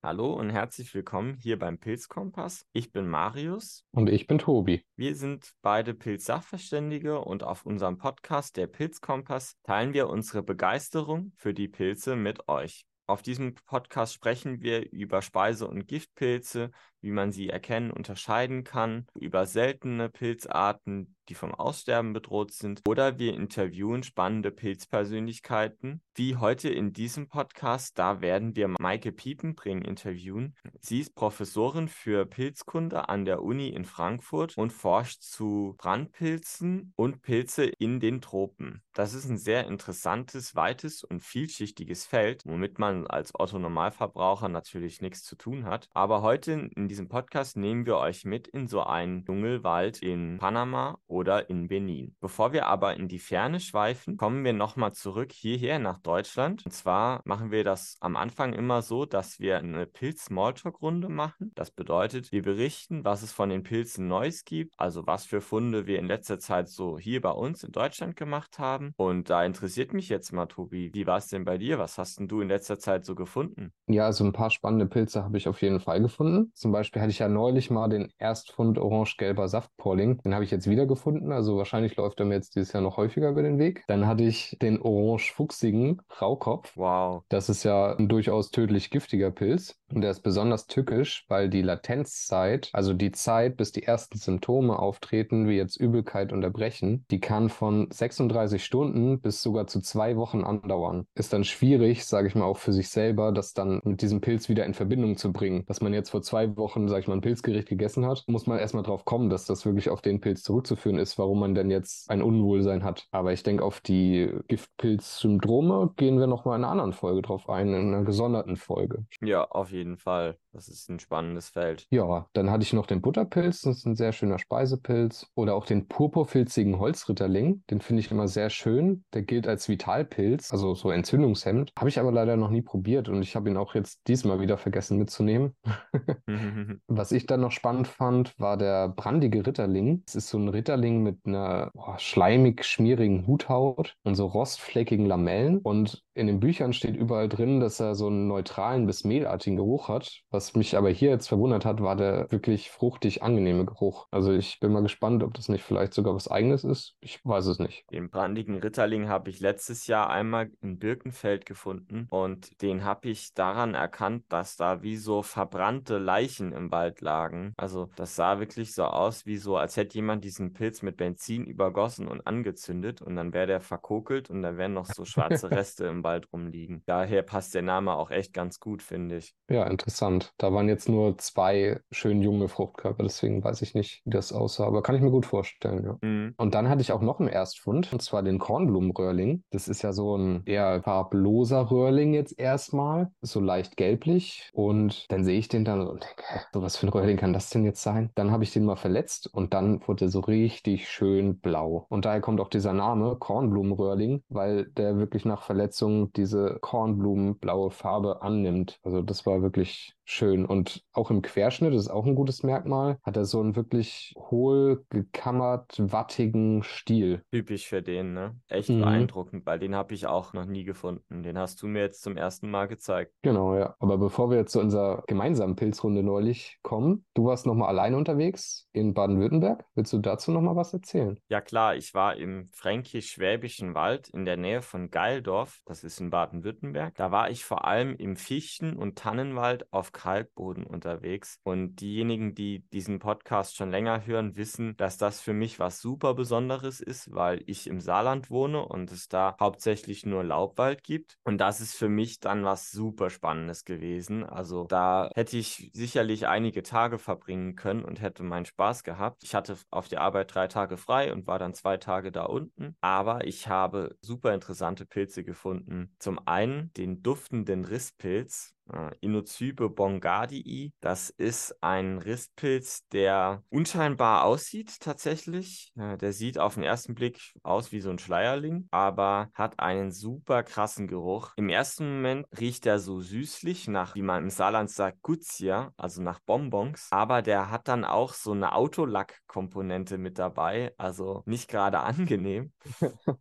Hallo und herzlich willkommen hier beim Pilzkompass. Ich bin Marius. Und ich bin Tobi. Wir sind beide Pilzsachverständige und auf unserem Podcast, der Pilzkompass, teilen wir unsere Begeisterung für die Pilze mit euch. Auf diesem Podcast sprechen wir über Speise- und Giftpilze, wie man sie erkennen, unterscheiden kann, über seltene Pilzarten, die vom Aussterben bedroht sind, oder wir interviewen spannende Pilzpersönlichkeiten, wie heute in diesem Podcast. Da werden wir Maike Piepenbring interviewen. Sie ist Professorin für Pilzkunde an der Uni in Frankfurt und forscht zu Brandpilzen und Pilze in den Tropen. Das ist ein sehr interessantes, weites und vielschichtiges Feld, womit man als Otto-Normalverbraucher natürlich nichts zu tun hat. Aber heute in diesem Podcast nehmen wir euch mit in so einen Dschungelwald in Panama oder in Benin. Bevor wir aber in die Ferne schweifen, kommen wir nochmal zurück hierher nach Deutschland. Und zwar machen wir das am Anfang immer so, dass wir eine Pilz-Smalltalk-Runde machen. Das bedeutet, wir berichten, was es von den Pilzen Neues gibt, also was für Funde wir in letzter Zeit so hier bei uns in Deutschland gemacht haben. Und da interessiert mich jetzt mal, Tobi, wie war es denn bei dir? Was hast denn du in letzter Zeit so gefunden? Ja, also ein paar spannende Pilze habe ich auf jeden Fall gefunden. Zum Beispiel hatte ich ja neulich mal den Erstfund orange-gelber Saftpolling. Den habe ich jetzt wieder gefunden. Also wahrscheinlich läuft er mir jetzt dieses Jahr noch häufiger über den Weg. Dann hatte ich den orange-fuchsigen Raukopf. Wow. Das ist ja ein durchaus tödlich giftiger Pilz. Und der ist besonders tückisch, weil die Latenzzeit, also die Zeit, bis die ersten Symptome auftreten, wie jetzt Übelkeit und Erbrechen, die kann von 36 Stunden bis sogar zu zwei Wochen andauern. Ist dann schwierig, sage ich mal, auch für sich selber, das dann mit diesem Pilz wieder in Verbindung zu bringen. Dass man jetzt vor zwei Wochen, sage ich mal, ein Pilzgericht gegessen hat, muss man erstmal drauf kommen, dass das wirklich auf den Pilz zurückzuführen ist, warum man denn jetzt ein Unwohlsein hat. Aber ich denke, auf die Giftpilz-Syndrome gehen wir nochmal in einer anderen Folge drauf ein, in einer gesonderten Folge. Ja, auf jeden Fall jeden Fall. Das ist ein spannendes Feld. Ja, dann hatte ich noch den Butterpilz, das ist ein sehr schöner Speisepilz. Oder auch den purpurfilzigen Holzritterling, den finde ich immer sehr schön. Der gilt als Vitalpilz, also so Entzündungshemd. Habe ich aber leider noch nie probiert und ich habe ihn auch jetzt diesmal wieder vergessen mitzunehmen. Was ich dann noch spannend fand, war der brandige Ritterling. Es ist so ein Ritterling mit einer boah, schleimig schmierigen Huthaut und so rostfleckigen Lamellen. Und in den Büchern steht überall drin, dass er so einen neutralen bis mehlartigen Geruch hat, was mich aber hier jetzt verwundert hat, war der wirklich fruchtig angenehme Geruch. Also ich bin mal gespannt, ob das nicht vielleicht sogar was eigenes ist. Ich weiß es nicht. Den brandigen Ritterling habe ich letztes Jahr einmal in Birkenfeld gefunden und den habe ich daran erkannt, dass da wie so verbrannte Leichen im Wald lagen. Also das sah wirklich so aus, wie so, als hätte jemand diesen Pilz mit Benzin übergossen und angezündet und dann wäre der verkokelt und dann wären noch so schwarze Reste im Wald rumliegen. Daher passt der Name auch echt ganz gut, finde ich. Ja, interessant. Da waren jetzt nur zwei schön junge Fruchtkörper, deswegen weiß ich nicht, wie das aussah, aber kann ich mir gut vorstellen, ja. Mhm. Und dann hatte ich auch noch einen Erstfund, und zwar den Kornblumenröhrling. Das ist ja so ein eher farbloser Röhrling jetzt erstmal, so leicht gelblich. Und dann sehe ich den dann und denke, hä, so was für ein Röhrling kann das denn jetzt sein? Dann habe ich den mal verletzt und dann wurde er so richtig schön blau. Und daher kommt auch dieser Name Kornblumenröhrling, weil der wirklich nach Verletzung diese Kornblumenblaue Farbe annimmt. Also das war wirklich schön. Und auch im Querschnitt, das ist auch ein gutes Merkmal, hat er so einen wirklich hohl gekammert, wattigen Stil. Typisch für den, ne? Echt mhm. beeindruckend, weil den habe ich auch noch nie gefunden. Den hast du mir jetzt zum ersten Mal gezeigt. Genau, ja. Aber bevor wir jetzt zu unserer gemeinsamen Pilzrunde neulich kommen, du warst nochmal alleine unterwegs in Baden-Württemberg. Willst du dazu nochmal was erzählen? Ja, klar. Ich war im fränkisch-schwäbischen Wald in der Nähe von Geildorf. Das ist in Baden-Württemberg. Da war ich vor allem im Fichten- und Tannenwald auf Kalkboden unterwegs. Und diejenigen, die diesen Podcast schon länger hören, wissen, dass das für mich was super Besonderes ist, weil ich im Saarland wohne und es da hauptsächlich nur Laubwald gibt. Und das ist für mich dann was super Spannendes gewesen. Also da hätte ich sicherlich einige Tage verbringen können und hätte meinen Spaß gehabt. Ich hatte auf der Arbeit drei Tage frei und war dann zwei Tage da unten. Aber ich habe super interessante Pilze gefunden. Zum einen den duftenden Risspilz äh, Inocybe bongardii. Das ist ein Ristpilz, der unscheinbar aussieht tatsächlich. Äh, der sieht auf den ersten Blick aus wie so ein Schleierling, aber hat einen super krassen Geruch. Im ersten Moment riecht er so süßlich nach, wie man im Saarland sagt, Guzia, also nach Bonbons. Aber der hat dann auch so eine Autolack-Komponente mit dabei, also nicht gerade angenehm.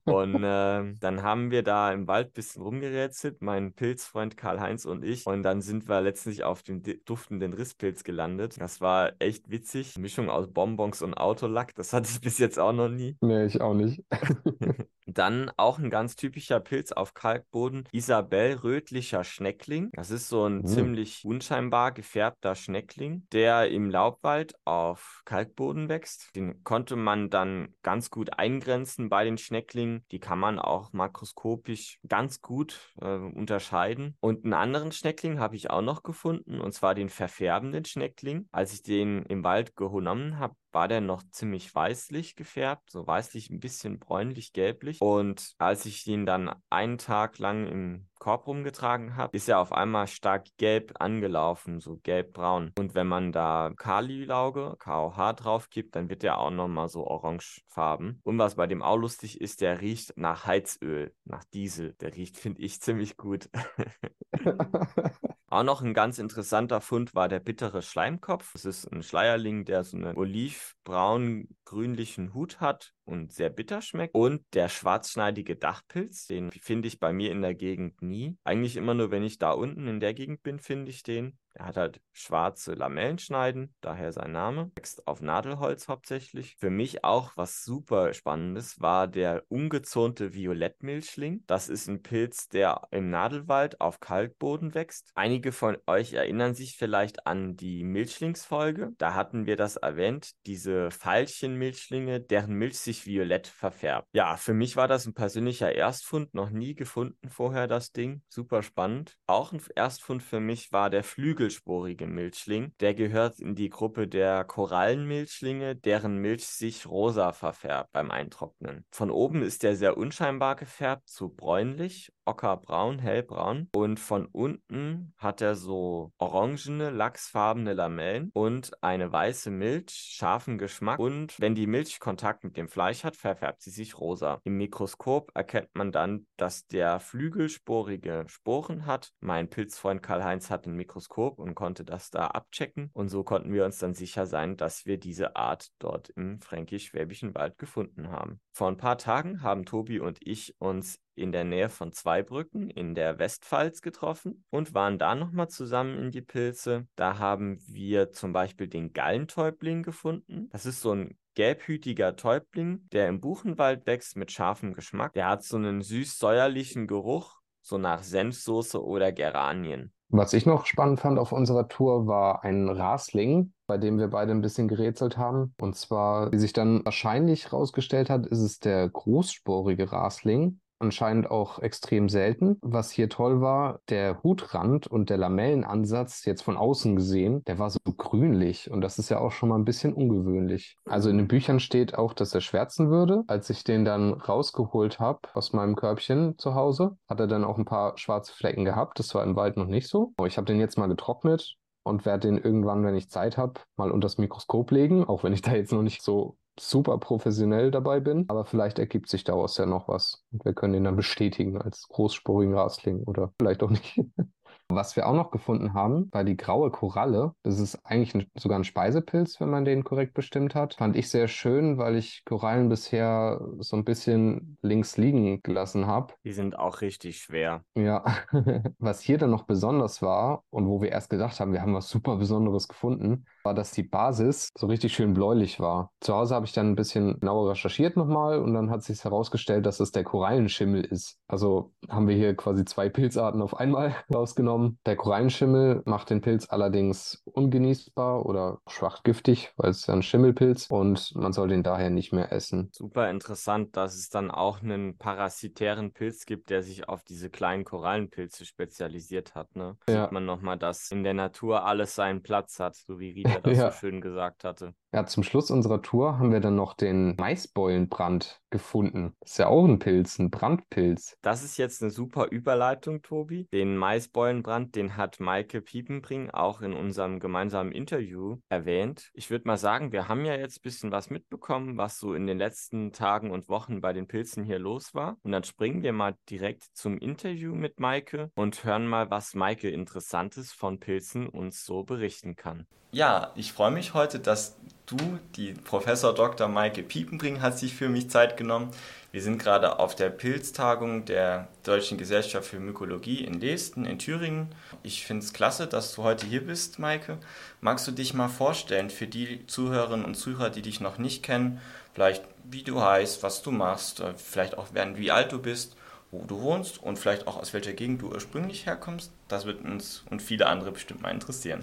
Und äh, dann haben wir da im Wald ein bisschen rumgerätselt, mein Pilzfreund Karl-Heinz und ich. Und und dann sind wir letztlich auf dem duftenden Risspilz gelandet. Das war echt witzig. Mischung aus Bonbons und Autolack, das hatte ich bis jetzt auch noch nie. Nee, ich auch nicht. Dann auch ein ganz typischer Pilz auf Kalkboden, Isabell rötlicher Schneckling. Das ist so ein mhm. ziemlich unscheinbar gefärbter Schneckling, der im Laubwald auf Kalkboden wächst. Den konnte man dann ganz gut eingrenzen bei den Schnecklingen. Die kann man auch makroskopisch ganz gut äh, unterscheiden. Und einen anderen Schneckling habe ich auch noch gefunden, und zwar den verfärbenden Schneckling. Als ich den im Wald genommen habe, war der noch ziemlich weißlich gefärbt, so weißlich, ein bisschen bräunlich-gelblich. Und als ich ihn dann einen Tag lang im Korb rumgetragen habe, ist er auf einmal stark gelb angelaufen, so gelb-braun. Und wenn man da Kali-Lauge, KOH drauf gibt, dann wird er auch nochmal so orangefarben. Und was bei dem auch lustig ist, der riecht nach Heizöl, nach Diesel. Der riecht, finde ich, ziemlich gut. Auch noch ein ganz interessanter Fund war der bittere Schleimkopf. Das ist ein Schleierling, der so einen olivbraun-grünlichen Hut hat und sehr bitter schmeckt. Und der schwarzschneidige Dachpilz, den finde ich bei mir in der Gegend nie. Eigentlich immer nur, wenn ich da unten in der Gegend bin, finde ich den. Er hat halt schwarze Lamellenschneiden, daher sein Name. Wächst auf Nadelholz hauptsächlich. Für mich auch was super Spannendes war der ungezonte Violettmilchling. Das ist ein Pilz, der im Nadelwald auf Kalkboden wächst. Einige von euch erinnern sich vielleicht an die Milchlingsfolge. Da hatten wir das erwähnt, diese Veilchenmilchlinge, deren Milch sich violett verfärbt. Ja, für mich war das ein persönlicher Erstfund, noch nie gefunden vorher das Ding. Super spannend. Auch ein Erstfund für mich war der Flügel flügelsporige Milchling. Der gehört in die Gruppe der Korallenmilchlinge, deren Milch sich rosa verfärbt beim Eintrocknen. Von oben ist der sehr unscheinbar gefärbt, zu bräunlich, ockerbraun, hellbraun. Und von unten hat er so orangene, lachsfarbene Lamellen und eine weiße Milch, scharfen Geschmack. Und wenn die Milch Kontakt mit dem Fleisch hat, verfärbt sie sich rosa. Im Mikroskop erkennt man dann, dass der flügelsporige Sporen hat. Mein Pilzfreund Karl-Heinz hat ein Mikroskop und konnte das da abchecken. Und so konnten wir uns dann sicher sein, dass wir diese Art dort im fränkisch-schwäbischen Wald gefunden haben. Vor ein paar Tagen haben Tobi und ich uns in der Nähe von Zweibrücken in der Westpfalz getroffen und waren da nochmal zusammen in die Pilze. Da haben wir zum Beispiel den Gallentäubling gefunden. Das ist so ein gelbhütiger Täubling, der im Buchenwald wächst mit scharfem Geschmack. Der hat so einen süß-säuerlichen Geruch, so nach Senfsoße oder Geranien. Was ich noch spannend fand auf unserer Tour war ein Rasling, bei dem wir beide ein bisschen gerätselt haben. Und zwar, wie sich dann wahrscheinlich herausgestellt hat, ist es der großsporige Rasling anscheinend auch extrem selten. Was hier toll war, der Hutrand und der Lamellenansatz jetzt von außen gesehen, der war so grünlich und das ist ja auch schon mal ein bisschen ungewöhnlich. Also in den Büchern steht auch, dass er schwärzen würde. Als ich den dann rausgeholt habe aus meinem Körbchen zu Hause, hat er dann auch ein paar schwarze Flecken gehabt. Das war im Wald noch nicht so. Ich habe den jetzt mal getrocknet und werde den irgendwann, wenn ich Zeit habe, mal unter das Mikroskop legen, auch wenn ich da jetzt noch nicht so super professionell dabei bin, aber vielleicht ergibt sich daraus ja noch was und wir können ihn dann bestätigen als großspurigen Rasling oder vielleicht auch nicht. Was wir auch noch gefunden haben, war die graue Koralle. Das ist eigentlich ein, sogar ein Speisepilz, wenn man den korrekt bestimmt hat. Fand ich sehr schön, weil ich Korallen bisher so ein bisschen links liegen gelassen habe. Die sind auch richtig schwer. Ja, was hier dann noch besonders war und wo wir erst gedacht haben, wir haben was super Besonderes gefunden, war, dass die Basis so richtig schön bläulich war. Zu Hause habe ich dann ein bisschen genauer recherchiert nochmal und dann hat sich herausgestellt, dass es der Korallenschimmel ist. Also haben wir hier quasi zwei Pilzarten auf einmal rausgenommen. Der Korallenschimmel macht den Pilz allerdings ungenießbar oder schwach giftig, weil es ja ein Schimmelpilz und man soll den daher nicht mehr essen. Super interessant, dass es dann auch einen parasitären Pilz gibt, der sich auf diese kleinen Korallenpilze spezialisiert hat. Ne? Ja. Sieht man nochmal, dass in der Natur alles seinen Platz hat, so wie Rita das ja. so schön gesagt hatte. Ja, zum Schluss unserer Tour haben wir dann noch den Maisbeulenbrand gefunden. Das ist ja auch ein Pilz, ein Brandpilz. Das ist jetzt eine super Überleitung, Tobi. Den Maisbeulenbrand, den hat Maike Piepenbring auch in unserem gemeinsamen Interview erwähnt. Ich würde mal sagen, wir haben ja jetzt ein bisschen was mitbekommen, was so in den letzten Tagen und Wochen bei den Pilzen hier los war. Und dann springen wir mal direkt zum Interview mit Maike und hören mal, was Maike Interessantes von Pilzen uns so berichten kann. Ja, ich freue mich heute, dass du, die Professor Dr. Maike Piepenbring, hat sich für mich Zeit genommen. Wir sind gerade auf der Pilztagung der Deutschen Gesellschaft für Mykologie in Dresden in Thüringen. Ich finde es klasse, dass du heute hier bist, Maike. Magst du dich mal vorstellen für die Zuhörerinnen und Zuhörer, die dich noch nicht kennen, vielleicht wie du heißt, was du machst, äh, vielleicht auch wie alt du bist, wo du wohnst und vielleicht auch aus welcher Gegend du ursprünglich herkommst? Das wird uns und viele andere bestimmt mal interessieren.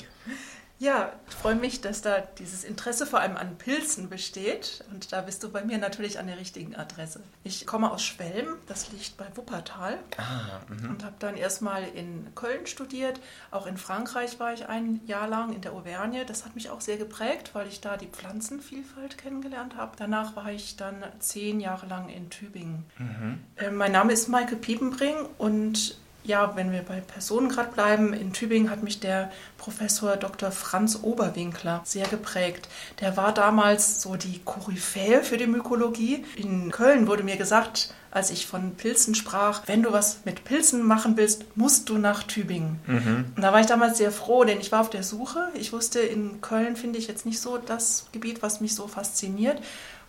Ja, ich freue mich, dass da dieses Interesse vor allem an Pilzen besteht. Und da bist du bei mir natürlich an der richtigen Adresse. Ich komme aus Schwelm, das liegt bei Wuppertal. Ah, mhm. und habe dann erstmal in Köln studiert. Auch in Frankreich war ich ein Jahr lang in der Auvergne. Das hat mich auch sehr geprägt, weil ich da die Pflanzenvielfalt kennengelernt habe. Danach war ich dann zehn Jahre lang in Tübingen. Mhm. Äh, mein Name ist Maike Piepenbring und ja, wenn wir bei Personen gerade bleiben, in Tübingen hat mich der Professor Dr. Franz Oberwinkler sehr geprägt. Der war damals so die Koryphäe für die Mykologie. In Köln wurde mir gesagt, als ich von Pilzen sprach, wenn du was mit Pilzen machen willst, musst du nach Tübingen. Mhm. Und da war ich damals sehr froh, denn ich war auf der Suche. Ich wusste, in Köln finde ich jetzt nicht so das Gebiet, was mich so fasziniert.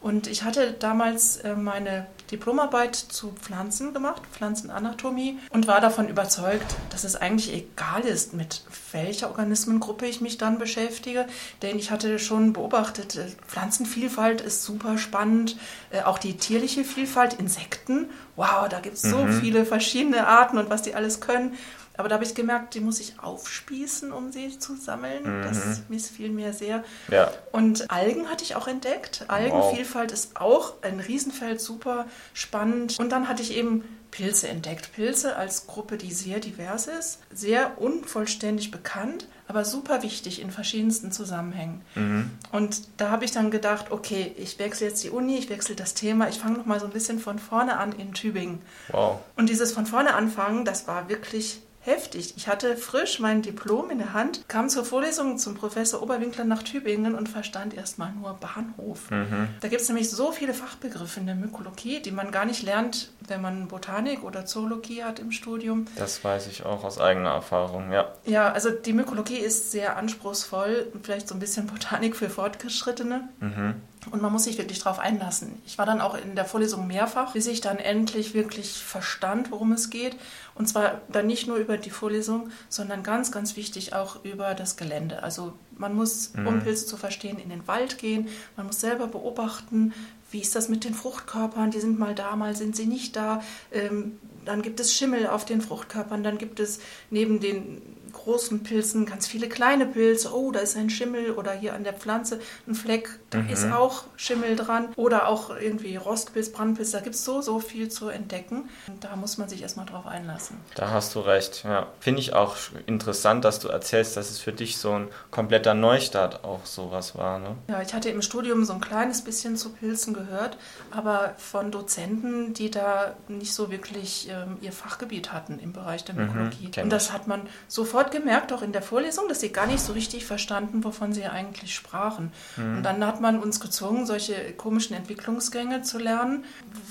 Und ich hatte damals äh, meine Diplomarbeit zu Pflanzen gemacht, Pflanzenanatomie, und war davon überzeugt, dass es eigentlich egal ist, mit welcher Organismengruppe ich mich dann beschäftige. Denn ich hatte schon beobachtet, äh, Pflanzenvielfalt ist super spannend, äh, auch die tierliche Vielfalt, Insekten. Wow, da gibt es so mhm. viele verschiedene Arten und was die alles können. Aber da habe ich gemerkt, die muss ich aufspießen, um sie zu sammeln. Mhm. Das missfiel mir sehr. Ja. Und Algen hatte ich auch entdeckt. Algenvielfalt wow. ist auch ein Riesenfeld, super spannend. Und dann hatte ich eben Pilze entdeckt. Pilze als Gruppe, die sehr divers ist, sehr unvollständig bekannt, aber super wichtig in verschiedensten Zusammenhängen. Mhm. Und da habe ich dann gedacht, okay, ich wechsle jetzt die Uni, ich wechsle das Thema, ich fange noch mal so ein bisschen von vorne an in Tübingen. Wow. Und dieses von vorne anfangen, das war wirklich heftig. Ich hatte frisch mein Diplom in der Hand, kam zur Vorlesung zum Professor Oberwinkler nach Tübingen und verstand erstmal nur Bahnhof. Mhm. Da gibt es nämlich so viele Fachbegriffe in der Mykologie, die man gar nicht lernt, wenn man Botanik oder Zoologie hat im Studium. Das weiß ich auch aus eigener Erfahrung, ja. Ja, also die Mykologie ist sehr anspruchsvoll, vielleicht so ein bisschen Botanik für Fortgeschrittene. Mhm. Und man muss sich wirklich darauf einlassen. Ich war dann auch in der Vorlesung mehrfach, bis ich dann endlich wirklich verstand, worum es geht. Und zwar dann nicht nur über die Vorlesung, sondern ganz, ganz wichtig auch über das Gelände. Also man muss, mhm. um Pilze zu verstehen, in den Wald gehen. Man muss selber beobachten, wie ist das mit den Fruchtkörpern? Die sind mal da, mal sind sie nicht da. Ähm, dann gibt es Schimmel auf den Fruchtkörpern. Dann gibt es neben den großen Pilzen ganz viele kleine Pilze. Oh, da ist ein Schimmel oder hier an der Pflanze ein Fleck, da mhm. ist auch Schimmel dran. Oder auch irgendwie Rostpilz, Brandpilz, da gibt es so, so viel zu entdecken. Und da muss man sich erstmal drauf einlassen. Da hast du recht, ja. Finde ich auch interessant, dass du erzählst, dass es für dich so ein kompletter Neustart auch sowas war. Ne? Ja, ich hatte im Studium so ein kleines bisschen zu Pilzen gehört, aber von Dozenten, die da nicht so wirklich ähm, ihr Fachgebiet hatten im Bereich der mhm, Mykologie. Mhm, Und das hat man sofort gemerkt, auch in der Vorlesung, dass sie gar nicht so richtig verstanden, wovon sie eigentlich sprachen. Mhm. Und dann hat man uns gezwungen, solche komischen Entwicklungsgänge zu lernen,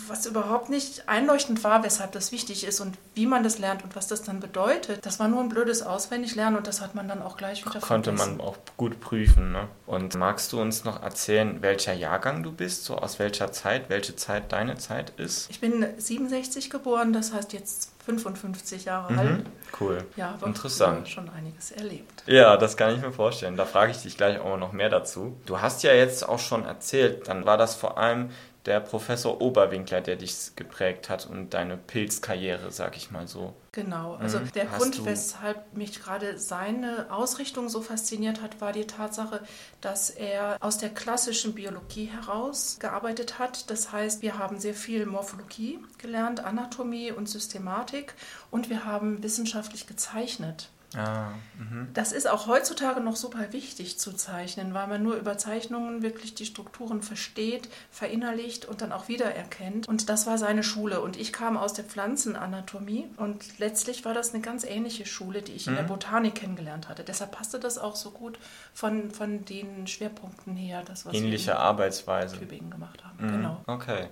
was überhaupt nicht einleuchtend war, weshalb das wichtig ist und wie man das lernt und was das dann bedeutet. Das war nur ein blödes Auswendiglernen und das hat man dann auch gleich wieder Konnte vergessen. man auch gut prüfen. Ne? Und magst du uns noch erzählen, welcher Jahrgang du bist, so aus welcher Zeit, welche Zeit deine Zeit ist? Ich bin 67 geboren, das heißt jetzt 55 Jahre mhm. alt. Cool. Ja, aber Interessant. schon einiges erlebt. Ja, das kann ich mir vorstellen. Da frage ich dich gleich auch noch mehr dazu. Du hast ja jetzt auch schon erzählt, dann war das vor allem der Professor Oberwinkler, der dich geprägt hat und deine Pilzkarriere, sag ich mal so. Genau, also mhm. der Hast Grund, weshalb mich gerade seine Ausrichtung so fasziniert hat, war die Tatsache, dass er aus der klassischen Biologie heraus gearbeitet hat. Das heißt, wir haben sehr viel Morphologie gelernt, Anatomie und Systematik und wir haben wissenschaftlich gezeichnet. Ah, mhm. das ist auch heutzutage noch super wichtig zu zeichnen, weil man nur über Zeichnungen wirklich die Strukturen versteht, verinnerlicht und dann auch wiedererkennt. Und das war seine Schule. Und ich kam aus der Pflanzenanatomie und letztlich war das eine ganz ähnliche Schule, die ich mhm. in der mhm. Botanik kennengelernt hatte. Deshalb passte das auch so gut von, von den Schwerpunkten her, das was Ähnliche wir in Arbeitsweise. Tübingen gemacht haben. Mhm. Genau. Okay.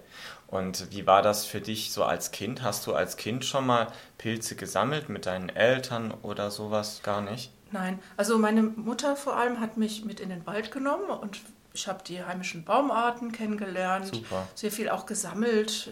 Und wie war das für dich so als Kind? Hast du als Kind schon mal Pilze gesammelt mit deinen Eltern oder sowas? Gar nicht? Nein, also meine Mutter vor allem hat mich mit in den Wald genommen und ich habe die heimischen Baumarten kennengelernt, Super. sehr viel auch gesammelt,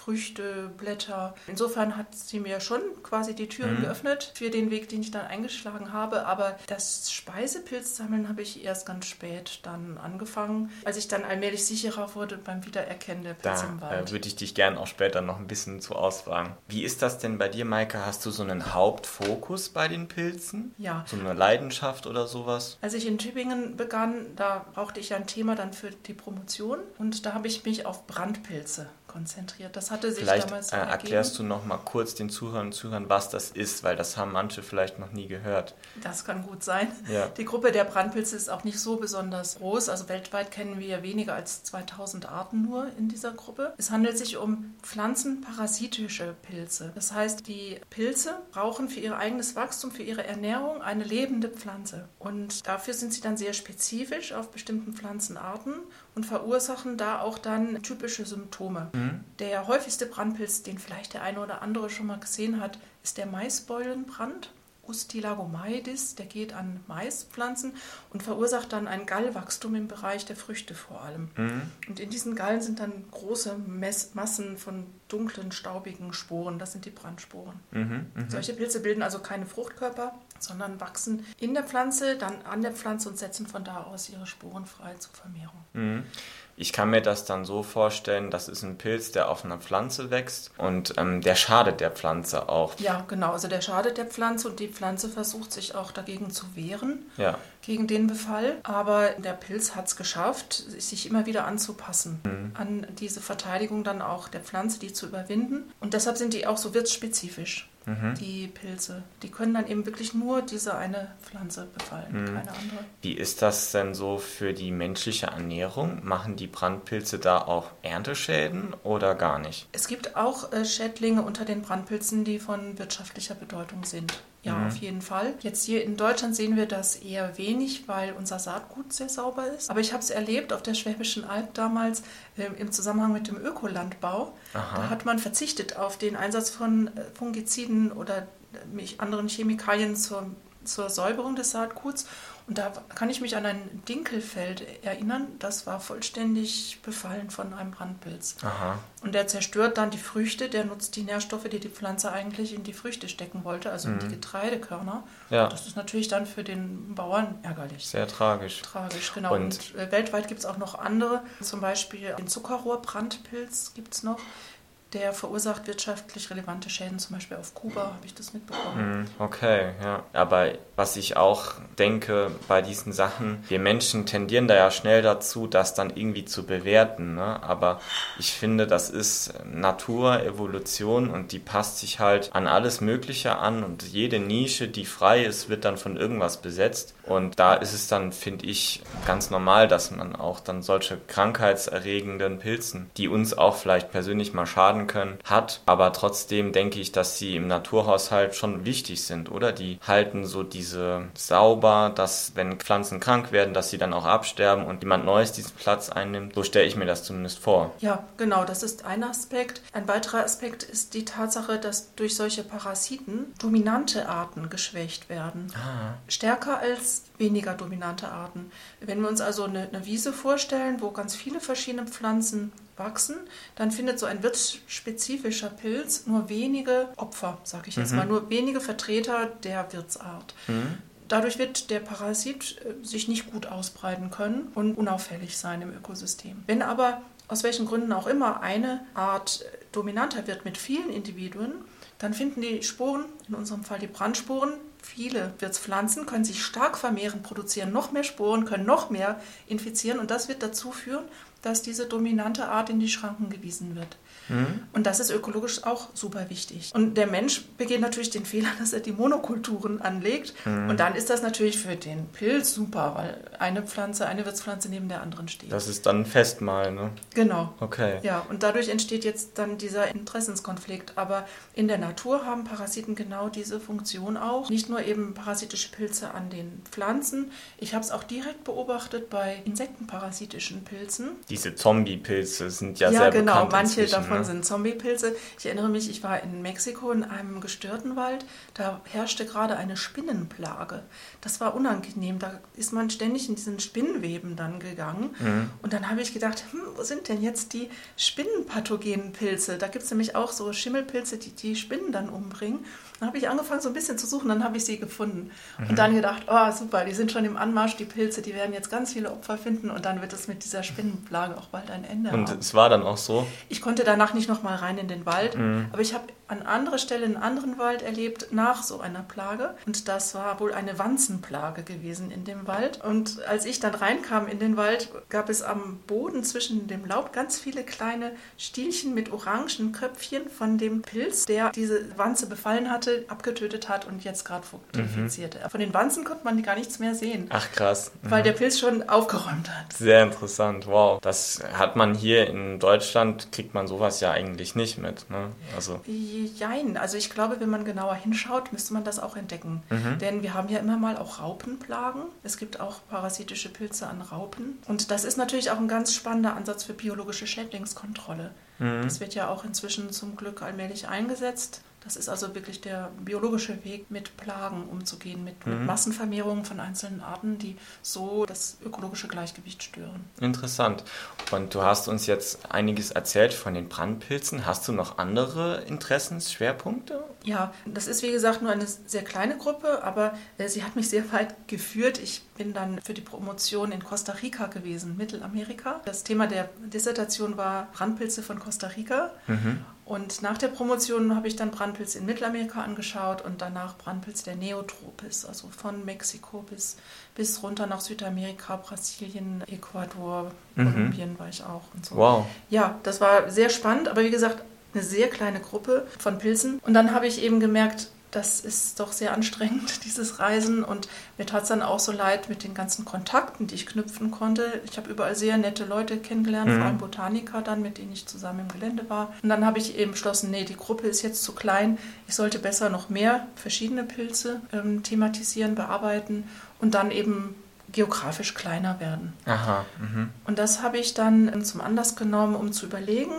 Früchte, Blätter. Insofern hat sie mir schon quasi die Türen mhm. geöffnet für den Weg, den ich dann eingeschlagen habe. Aber das Speisepilzsammeln habe ich erst ganz spät dann angefangen, als ich dann allmählich sicherer wurde beim Wiedererkennen der Pilze im Wald. Da würde ich dich gerne auch später noch ein bisschen zu ausfragen. Wie ist das denn bei dir, Maike? Hast du so einen Hauptfokus bei den Pilzen? Ja. So eine Leidenschaft oder sowas? Als ich in Tübingen begann, da brauchte ich ein Thema dann für die Promotion und da habe ich mich auf Brandpilze konzentriert. Das hatte sich vielleicht, damals äh, erklärst du noch mal kurz den Zuhörern und Zuhörern, was das ist, weil das haben manche vielleicht noch nie gehört. Das kann gut sein. Ja. Die Gruppe der Brandpilze ist auch nicht so besonders groß. Also weltweit kennen wir weniger als 2000 Arten nur in dieser Gruppe. Es handelt sich um pflanzenparasitische Pilze. Das heißt, die Pilze brauchen für ihr eigenes Wachstum, für ihre Ernährung eine lebende Pflanze. Und dafür sind sie dann sehr spezifisch auf bestimmten Pflanzenarten und verursachen da auch dann typische Symptome. Mhm. Der häufigste Brandpilz, den vielleicht der eine oder andere schon mal gesehen hat, ist der Maisbeulenbrand. Ustilagomaides, der geht an Maispflanzen und verursacht dann ein Gallwachstum im Bereich der Früchte vor allem. Mhm. Und in diesen Gallen sind dann große Mess Massen von dunklen, staubigen Sporen, das sind die Brandsporen. Mhm, mh. Solche Pilze bilden also keine Fruchtkörper, sondern wachsen in der Pflanze, dann an der Pflanze und setzen von da aus ihre Sporen frei zur Vermehrung. Mhm. Ich kann mir das dann so vorstellen, das ist ein Pilz, der auf einer Pflanze wächst und ähm, der schadet der Pflanze auch. Ja, genau. Also der schadet der Pflanze und die Pflanze versucht sich auch dagegen zu wehren, ja. gegen den Befall. Aber der Pilz hat es geschafft, sich immer wieder anzupassen mhm. an diese Verteidigung dann auch der Pflanze, die zu überwinden. Und deshalb sind die auch so wirtsspezifisch mhm. die Pilze. Die können dann eben wirklich nur diese eine Pflanze befallen, mhm. keine andere. Wie ist das denn so für die menschliche Ernährung? Machen die Brandpilze da auch Ernteschäden oder gar nicht? Es gibt auch äh, Schädlinge unter den Brandpilzen, die von wirtschaftlicher Bedeutung sind. Ja, mhm. auf jeden Fall. Jetzt hier in Deutschland sehen wir das eher wenig, weil unser Saatgut sehr sauber ist. Aber ich habe es erlebt auf der Schwäbischen Alb damals äh, im Zusammenhang mit dem Ökolandbau. Aha. Da hat man verzichtet auf den Einsatz von äh, Fungiziden oder äh, anderen Chemikalien zur, zur Säuberung des Saatguts und da kann ich mich an ein Dinkelfeld erinnern, das war vollständig befallen von einem Brandpilz. Aha. Und der zerstört dann die Früchte, der nutzt die Nährstoffe, die die Pflanze eigentlich in die Früchte stecken wollte, also mhm. in die mhm. Getreidekörner. Ja. Das ist natürlich dann für den Bauern ärgerlich. Sehr tragisch. Tragisch, genau. Und, Und äh, weltweit gibt es auch noch andere, zum Beispiel den Zuckerrohrbrandpilz gibt es noch der verursacht wirtschaftlich relevante Schäden, zum Beispiel auf Kuba, habe ich das mitbekommen. Hm, okay, ja. Aber was ich auch denke bei diesen Sachen, wir Menschen tendieren da ja schnell dazu, das dann irgendwie zu bewerten. Ne? Aber ich finde, das ist Natur, Evolution und die passt sich halt an alles Mögliche an und jede Nische, die frei ist, wird dann von irgendwas besetzt. Und da ist es dann, finde ich, ganz normal, dass man auch dann solche krankheitserregenden Pilzen, die uns auch vielleicht persönlich mal schaden, schaden können, hat. Aber trotzdem denke ich, dass sie im Naturhaushalt schon wichtig sind, oder? Die halten so diese sauber, dass wenn Pflanzen krank werden, dass sie dann auch absterben und jemand Neues diesen Platz einnimmt. So stelle ich mir das zumindest vor. Ja, genau, das ist ein Aspekt. Ein weiterer Aspekt ist die Tatsache, dass durch solche Parasiten dominante Arten geschwächt werden. Ah. Stärker als weniger dominante Arten. Wenn wir uns also eine, eine Wiese vorstellen, wo ganz viele verschiedene Pflanzen wachsen, dann findet so ein wirtsspezifischer Pilz nur wenige Opfer, sage ich jetzt mhm. mal, nur wenige Vertreter der Wirtsart. Mhm. Dadurch wird der Parasit äh, sich nicht gut ausbreiten können und unauffällig sein im Ökosystem. Wenn aber aus welchen Gründen auch immer eine Art äh, dominanter wird mit vielen Individuen, dann finden die Sporen, in unserem Fall die Brandsporen, viele Wirtspflanzen können sich stark vermehren, produzieren noch mehr Sporen, können noch mehr infizieren und das wird dazu führen, dass diese dominante Art in die Schranken gewiesen wird. Mhm. Und das ist ökologisch auch super wichtig. Und der Mensch begeht natürlich den Fehler, dass er die Monokulturen anlegt. Mhm. Und dann ist das natürlich für den Pilz super, weil eine Pflanze, eine Wirtspflanze neben der anderen steht. Das ist dann Festmahl, ne? Genau. Okay. Ja, und dadurch entsteht jetzt dann dieser Interessenskonflikt. Aber in der Natur haben Parasiten genau diese Funktion auch. Nicht nur eben parasitische Pilze an den Pflanzen. Ich habe es auch direkt beobachtet bei insektenparasitischen Pilzen. Diese Zombie-Pilze sind ja, ja sehr genau. bekannt. Ja, genau. Manche davon ne? sind Zombie-Pilze. Ich erinnere mich, ich war in Mexiko in einem gestörten Wald. Da herrschte gerade eine Spinnenplage. Das war unangenehm. Da ist man ständig in diesen Spinnenweben dann gegangen. Mhm. Und dann habe ich gedacht, hm, wo sind denn jetzt die spinnenpathogenen Pilze? Da gibt es nämlich auch so Schimmelpilze, die die Spinnen dann umbringen. Dann habe ich angefangen, so ein bisschen zu suchen, dann habe ich sie gefunden. Mhm. Und dann gedacht, oh super, die sind schon im Anmarsch, die Pilze, die werden jetzt ganz viele Opfer finden und dann wird es mit dieser Spinnenplage auch bald ein Ende und haben. Und es war dann auch so? Ich konnte danach nicht nochmal rein in den Wald, mhm. aber ich habe an anderer Stelle einen anderen Wald erlebt nach so einer Plage. Und das war wohl eine Wanzenplage gewesen in dem Wald. Und als ich dann reinkam in den Wald, gab es am Boden zwischen dem Laub ganz viele kleine Stielchen mit orangen Köpfchen von dem Pilz, der diese Wanze befallen hatte, abgetötet hat und jetzt gerade fructifizierte. Mhm. Von den Wanzen konnte man gar nichts mehr sehen. Ach krass. Mhm. Weil der Pilz schon aufgeräumt hat. Sehr interessant, wow. Das hat man hier in Deutschland, kriegt man sowas ja eigentlich nicht mit. Ne? Also. Jein. Also ich glaube, wenn man genauer hinschaut, müsste man das auch entdecken. Mhm. Denn wir haben ja immer mal auch Raupenplagen. Es gibt auch parasitische Pilze an Raupen. Und das ist natürlich auch ein ganz spannender Ansatz für biologische Schädlingskontrolle. Mhm. Das wird ja auch inzwischen zum Glück allmählich eingesetzt. Das ist also wirklich der biologische Weg, mit Plagen umzugehen, mit, mhm. mit Massenvermehrungen von einzelnen Arten, die so das ökologische Gleichgewicht stören. Interessant. Und du hast uns jetzt einiges erzählt von den Brandpilzen. Hast du noch andere Interessensschwerpunkte? Ja, das ist wie gesagt nur eine sehr kleine Gruppe, aber äh, sie hat mich sehr weit geführt. Ich bin dann für die Promotion in Costa Rica gewesen, Mittelamerika. Das Thema der Dissertation war Brandpilze von Costa Rica. Mhm. Und nach der Promotion habe ich dann Brandpilz in Mittelamerika angeschaut und danach Brandpilz der Neotropis, also von Mexiko bis, bis runter nach Südamerika, Brasilien, Ecuador, mhm. Kolumbien war ich auch und so. Wow. Ja, das war sehr spannend, aber wie gesagt, eine sehr kleine Gruppe von Pilzen. Und dann habe ich eben gemerkt, das ist doch sehr anstrengend, dieses Reisen. Und mir tat es dann auch so leid mit den ganzen Kontakten, die ich knüpfen konnte. Ich habe überall sehr nette Leute kennengelernt, mhm. vor allem Botaniker dann, mit denen ich zusammen im Gelände war. Und dann habe ich eben beschlossen, nee, die Gruppe ist jetzt zu klein. Ich sollte besser noch mehr verschiedene Pilze ähm, thematisieren, bearbeiten und dann eben geografisch kleiner werden. Aha. Mhm. Und das habe ich dann ähm, zum Anlass genommen, um zu überlegen,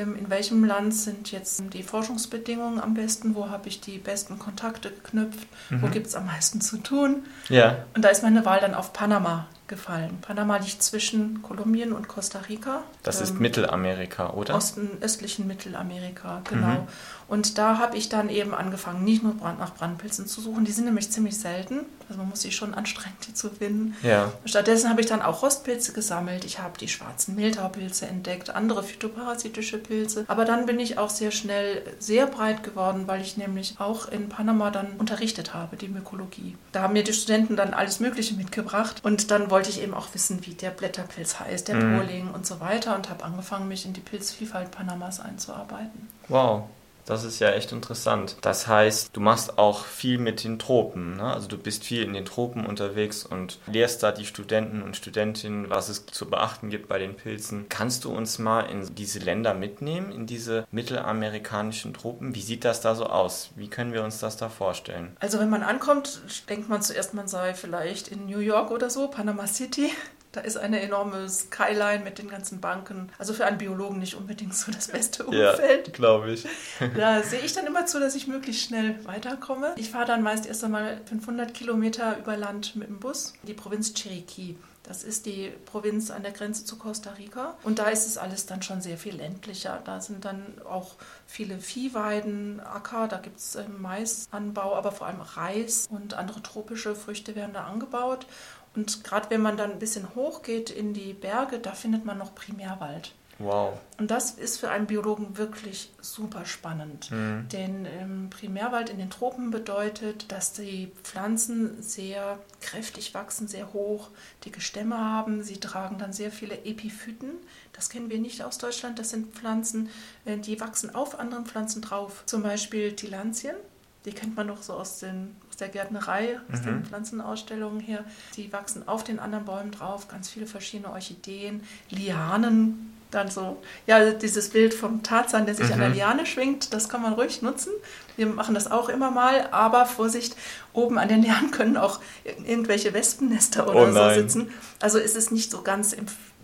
in welchem Land sind jetzt die Forschungsbedingungen am besten? Wo habe ich die besten Kontakte geknüpft? Mhm. Wo gibt es am meisten zu tun? Ja. Und da ist meine Wahl dann auf Panama gefallen. Panama liegt zwischen Kolumbien und Costa Rica. Das ähm, ist Mittelamerika, oder? Osten, östlichen Mittelamerika, genau. Mhm. Und da habe ich dann eben angefangen, nicht nur nach Brandpilzen zu suchen, die sind nämlich ziemlich selten. Also man muss sich schon anstrengen, die zu finden. Ja. Stattdessen habe ich dann auch Rostpilze gesammelt. Ich habe die schwarzen Mehltaupilze entdeckt, andere phytoparasitische Pilze. Aber dann bin ich auch sehr schnell sehr breit geworden, weil ich nämlich auch in Panama dann unterrichtet habe, die Mykologie. Da haben mir die Studenten dann alles Mögliche mitgebracht und dann wollte ich eben auch wissen, wie der Blätterpilz heißt, der mhm. Poling und so weiter und habe angefangen, mich in die Pilzvielfalt Panamas einzuarbeiten. Wow. Das ist ja echt interessant. Das heißt, du machst auch viel mit den Tropen. Ne? Also du bist viel in den Tropen unterwegs und lehrst da die Studenten und Studentinnen, was es zu beachten gibt bei den Pilzen. Kannst du uns mal in diese Länder mitnehmen, in diese mittelamerikanischen Tropen? Wie sieht das da so aus? Wie können wir uns das da vorstellen? Also wenn man ankommt, denkt man zuerst, man sei vielleicht in New York oder so, Panama City. Da ist eine enorme Skyline mit den ganzen Banken. Also für einen Biologen nicht unbedingt so das beste Umfeld. Ja, glaube ich. da sehe ich dann immer zu, dass ich möglichst schnell weiterkomme. Ich fahre dann meist erst einmal 500 Kilometer über Land mit dem Bus. Die Provinz Cherokee. Das ist die Provinz an der Grenze zu Costa Rica. Und da ist es alles dann schon sehr viel ländlicher. Da sind dann auch viele Viehweiden, Acker, da gibt es ähm, Maisanbau, aber vor allem Reis und andere tropische Früchte werden da angebaut. Und gerade wenn man dann ein bisschen hochgeht in die Berge, da findet man noch Primärwald. Wow. Und das ist für einen Biologen wirklich super spannend. Mhm. Denn ähm, Primärwald in den Tropen bedeutet, dass die Pflanzen sehr kräftig wachsen, sehr hoch, dicke Stämme haben. Sie tragen dann sehr viele Epiphyten. Das kennen wir nicht aus Deutschland. Das sind Pflanzen, äh, die wachsen auf anderen Pflanzen drauf. Zum Beispiel Tillandien. Die kennt man noch so aus den aus der Gärtnerei, aus mhm. den Pflanzenausstellungen her. Die wachsen auf den anderen Bäumen drauf, ganz viele verschiedene Orchideen, Lianen, dann so, ja, dieses Bild vom Tarzan, der sich mhm. an der mhm. Liane schwingt, das kann man ruhig nutzen. Wir machen das auch immer mal, aber Vorsicht, oben an den Lianen können auch irgendwelche Wespennester oder oh so sitzen. Also ist es nicht so ganz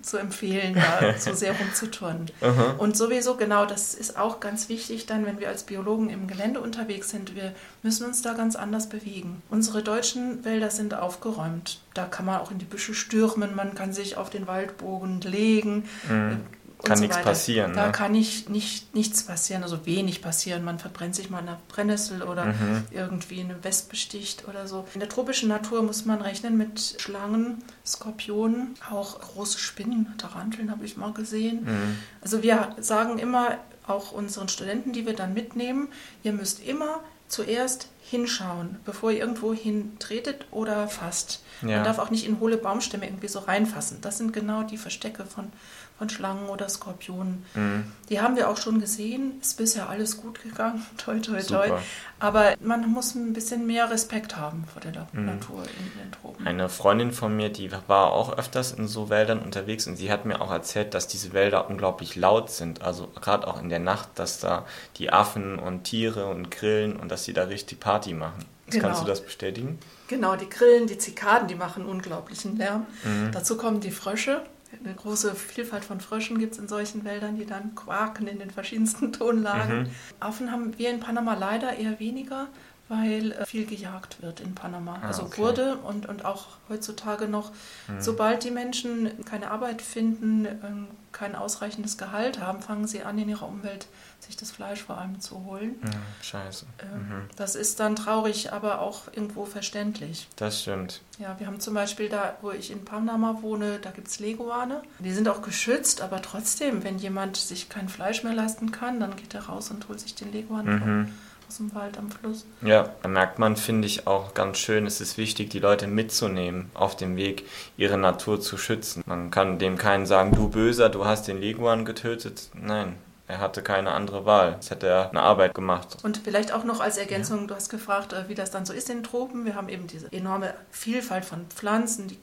zu empfehlen, da so sehr rumzuturnen. Uh Und sowieso, genau, das ist auch ganz wichtig dann, wenn wir als Biologen im Gelände unterwegs sind. Wir müssen uns da ganz anders bewegen. Unsere deutschen Wälder sind aufgeräumt. Da kann man auch in die Büsche stürmen, man kann sich auf den Waldbogen legen. Mhm kann so nichts weiter. passieren. Da ne? kann nicht, nicht, nichts passieren, also wenig passieren. Man verbrennt sich mal eine Brennnessel oder mhm. irgendwie eine Wespe sticht oder so. In der tropischen Natur muss man rechnen mit Schlangen, Skorpionen, auch große Spinnen, Taranteln habe ich mal gesehen. Mhm. Also wir sagen immer auch unseren Studenten, die wir dann mitnehmen, ihr müsst immer zuerst hinschauen, bevor ihr irgendwo hintretet oder fasst. Ja. Man darf auch nicht in hohle Baumstämme irgendwie so reinfassen. Das sind genau die Verstecke von von Schlangen oder Skorpionen. Mhm. Die haben wir auch schon gesehen. Ist bisher alles gut gegangen. Toi, toi, toi. Aber man muss ein bisschen mehr Respekt haben vor der mhm. Natur in den Tropen. Eine Freundin von mir, die war auch öfters in so Wäldern unterwegs und sie hat mir auch erzählt, dass diese Wälder unglaublich laut sind. Also gerade auch in der Nacht, dass da die Affen und Tiere und Grillen und dass sie da richtig Party machen. Genau. Kannst du das bestätigen? Genau, die Grillen, die Zikaden, die machen unglaublichen Lärm. Mhm. Dazu kommen die Frösche eine große Vielfalt von Fröschen gibt es in solchen Wäldern, die dann quaken in den verschiedensten Tonlagen. Mhm. Affen haben wir in Panama leider eher weniger, weil äh, viel gejagt wird in Panama. Ah, also okay. wurde und, und auch heutzutage noch, mhm. sobald die Menschen keine Arbeit finden, ähm, kein ausreichendes Gehalt haben, fangen sie an, in ihrer Umwelt sich das Fleisch vor allem zu holen. Ja, scheiße. Ähm, mhm. Das ist dann traurig, aber auch irgendwo verständlich. Das stimmt. Ja, wir haben zum Beispiel da, wo ich in Panama wohne, da gibt es Leguane. Die sind auch geschützt, aber trotzdem, wenn jemand sich kein Fleisch mehr leisten kann, dann geht er raus und holt sich den Leguan. Mhm aus dem Wald am Fluss. Ja, da merkt man, finde ich, auch ganz schön, es ist wichtig, die Leute mitzunehmen auf dem Weg, ihre Natur zu schützen. Man kann dem keinen sagen, du Böser, du hast den Leguan getötet. Nein, er hatte keine andere Wahl. Jetzt hätte er eine Arbeit gemacht. Und vielleicht auch noch als Ergänzung, ja. du hast gefragt, äh, wie das dann so ist in den Tropen. Wir haben eben diese enorme Vielfalt von Pflanzen, die,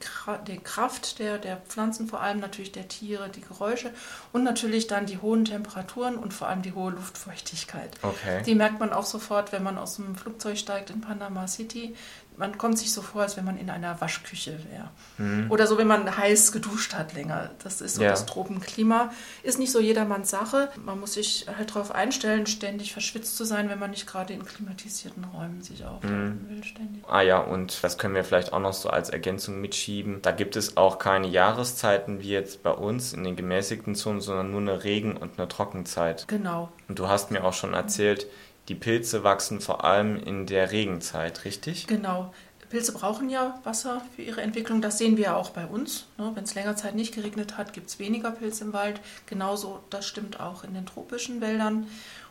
die Kraft der, der Pflanzen, vor allem natürlich der Tiere, die Geräusche und natürlich dann die hohen Temperaturen und vor allem die hohe Luftfeuchtigkeit. Okay. Die merkt man auch sofort, wenn man aus dem Flugzeug steigt in Panama City man kommt sich so vor, als wenn man in einer Waschküche wäre. Mhm. Oder so, wenn man heiß geduscht hat länger. Das ist so ja. das Tropenklima. Ist nicht so jedermanns Sache. Man muss sich halt darauf einstellen, ständig verschwitzt zu sein, wenn man nicht gerade in klimatisierten Räumen sich aufhalten mhm. will. Ständig. Ah ja, und das können wir vielleicht auch noch so als Ergänzung mitschieben. Da gibt es auch keine Jahreszeiten wie jetzt bei uns in den gemäßigten Zonen, sondern nur eine Regen- und eine Trockenzeit. Genau. Und du hast mir auch schon erzählt, die Pilze wachsen vor allem in der Regenzeit, richtig? Genau. Pilze brauchen ja Wasser für ihre Entwicklung. Das sehen wir ja auch bei uns. Ne? Wenn es länger Zeit nicht geregnet hat, gibt es weniger Pilze im Wald. Genauso, das stimmt auch in den tropischen Wäldern.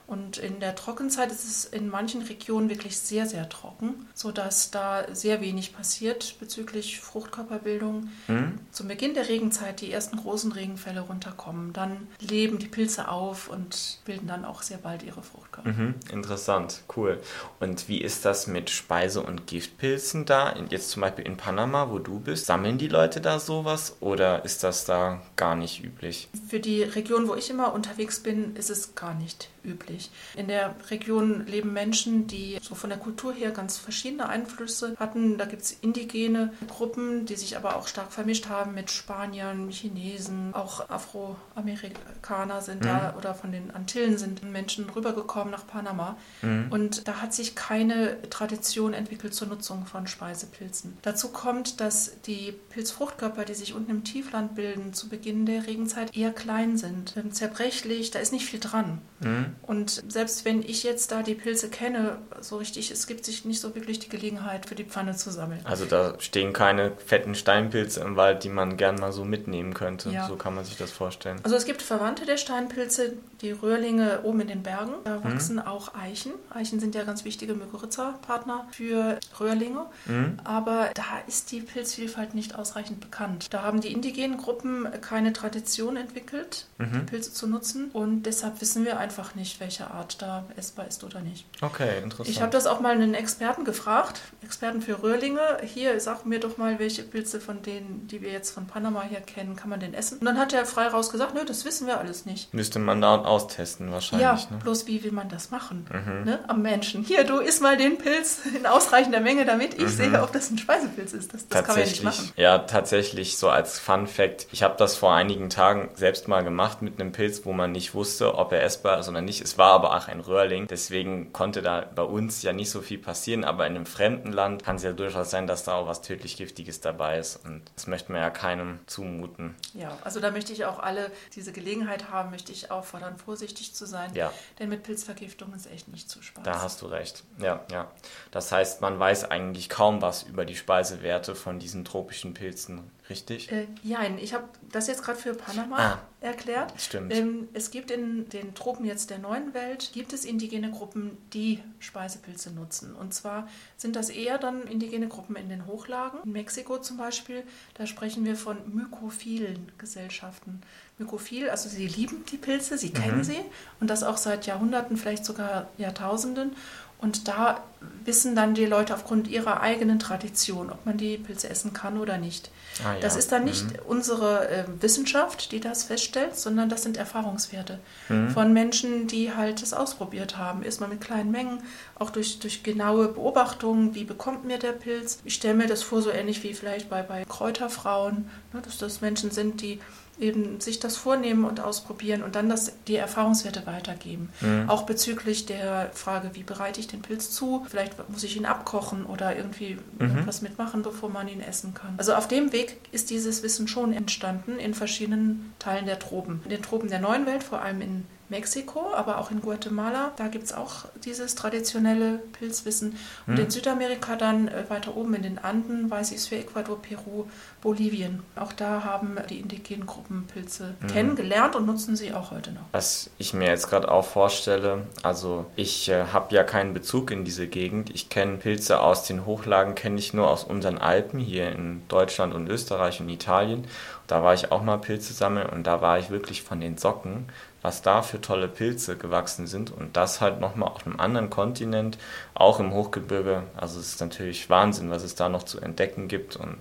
Und in der Trockenzeit ist es in manchen Regionen wirklich sehr, sehr trocken, sodass da sehr wenig passiert bezüglich Fruchtkörperbildung. Mhm. Zum Beginn der Regenzeit die ersten großen Regenfälle runterkommen. Dann leben die Pilze auf und bilden dann auch sehr bald ihre Fruchtkörper. Mhm. Interessant, cool. Und wie ist das mit Speise- und Giftpilzen da? Jetzt zum Beispiel in Panama, wo du bist, sammeln die Leute da sowas oder ist das da gar nicht üblich? Für die Region, wo ich immer unterwegs bin, ist es gar nicht üblich. In der Region leben Menschen, die so von der Kultur her ganz verschiedene Einflüsse hatten. Da gibt es indigene Gruppen, die sich aber auch stark vermischt haben mit Spaniern, Chinesen, auch Afroamerikaner sind mhm. da oder von den Antillen sind Menschen rübergekommen nach Panama. Mhm. Und da hat sich keine Tradition entwickelt zur Nutzung von Speisepilzen. Dazu kommt, dass die Pilzfruchtkörper, die sich unten im Tiefland bilden, zu Beginn der Regenzeit eher klein sind, zerbrechlich, da ist nicht viel dran. Mhm. Und selbst wenn ich jetzt da die Pilze kenne, so richtig, es gibt sich nicht so wirklich die Gelegenheit für die Pfanne zu sammeln. Also da stehen keine fetten Steinpilze im Wald, die man gern mal so mitnehmen könnte. Ja. So kann man sich das vorstellen. Also es gibt Verwandte der Steinpilze, die Röhrlinge oben in den Bergen. Da mhm. wachsen mhm. auch Eichen. Eichen sind ja ganz wichtige Mykorrhiza-Partner für Röhrlinge. Mhm. Aber da ist die Pilzvielfalt nicht ausreichend bekannt. Da haben die indigenen Gruppen keine Tradition entwickelt, mhm. Pilze zu nutzen. Und deshalb wissen wir einfach nicht, welche welche Art da essbar ist oder nicht. Okay, interessant. Ich habe das auch mal einen Experten gefragt, Experten für Röhrlinge. Hier, sag mir doch mal, welche Pilze von denen, die wir jetzt von Panama hier kennen, kann man denn essen? Und dann hat er frei raus gesagt, nö, das wissen wir alles nicht. Müsste man da austesten wahrscheinlich. Ja, ne? bloß wie will man das machen? Mhm. Ne? Am Menschen. Hier, du isst mal den Pilz in ausreichender Menge, damit ich mhm. sehe, ob das ein Speisepilz ist. Das, das kann man ja nicht machen. Ja, tatsächlich so als Fun Fact. Ich habe das vor einigen Tagen selbst mal gemacht mit einem Pilz, wo man nicht wusste, ob er essbar ist oder nicht. Es war aber auch ein Röhrling. Deswegen konnte da bei uns ja nicht so viel passieren. Aber in einem fremden Land kann es ja durchaus sein, dass da auch was tödlich Giftiges dabei ist. Und das möchte man ja keinem zumuten. Ja, also da möchte ich auch alle diese Gelegenheit haben, möchte ich auffordern, vorsichtig zu sein. Ja. Denn mit Pilzvergiftung ist echt nicht zu spaßen. Da hast du recht. Ja, ja. Das heißt, man weiß eigentlich kaum was über die Speisewerte von diesen tropischen Pilzen richtig? Äh, nein, ich habe das jetzt gerade für Panama ah, erklärt. Stimmt. Ähm, es gibt in den Tropen jetzt der neuen Welt, gibt es indigene Gruppen, die Speisepilze nutzen. Und zwar sind das eher dann indigene Gruppen in den Hochlagen. In Mexiko zum Beispiel, da sprechen wir von mykophilen Gesellschaften. Mykophil, also sie lieben die Pilze, sie kennen mhm. sie und das auch seit Jahrhunderten, vielleicht sogar Jahrtausenden. Und da wissen dann die Leute aufgrund ihrer eigenen Tradition, ob man die Pilze essen kann oder nicht. Ah, ja. Das ist dann nicht mhm. unsere äh, Wissenschaft, die das feststellt, sondern das sind Erfahrungswerte mhm. von Menschen, die halt das ausprobiert haben. Erstmal mit kleinen Mengen, auch durch, durch genaue Beobachtungen, wie bekommt mir der Pilz. Ich stelle mir das vor, so ähnlich wie vielleicht bei, bei Kräuterfrauen, ne, dass das Menschen sind, die eben sich das vornehmen und ausprobieren und dann das, die Erfahrungswerte weitergeben. Mhm. Auch bezüglich der Frage, wie bereite ich den Pilz zu? Vielleicht muss ich ihn abkochen oder irgendwie mhm. etwas mitmachen, bevor man ihn essen kann. Also auf dem Weg ist dieses Wissen schon entstanden in verschiedenen Teilen der Tropen. In den Tropen der neuen Welt, vor allem in Mexiko, aber auch in Guatemala. Da gibt es auch dieses traditionelle Pilzwissen. Und hm. in Südamerika dann äh, weiter oben in den Anden weiß ich es für Ecuador, Peru, Bolivien. Auch da haben die indigenen Gruppen Pilze hm. kennengelernt und nutzen sie auch heute noch. Was ich mir jetzt gerade auch vorstelle, also ich äh, habe ja keinen Bezug in diese Gegend. Ich kenne Pilze aus den Hochlagen, kenne ich nur aus unseren Alpen hier in Deutschland und Österreich und Italien. Da war ich auch mal Pilze sammeln und da war ich wirklich von den Socken was da für tolle Pilze gewachsen sind und das halt nochmal auf einem anderen Kontinent, auch im Hochgebirge. Also es ist natürlich Wahnsinn, was es da noch zu entdecken gibt und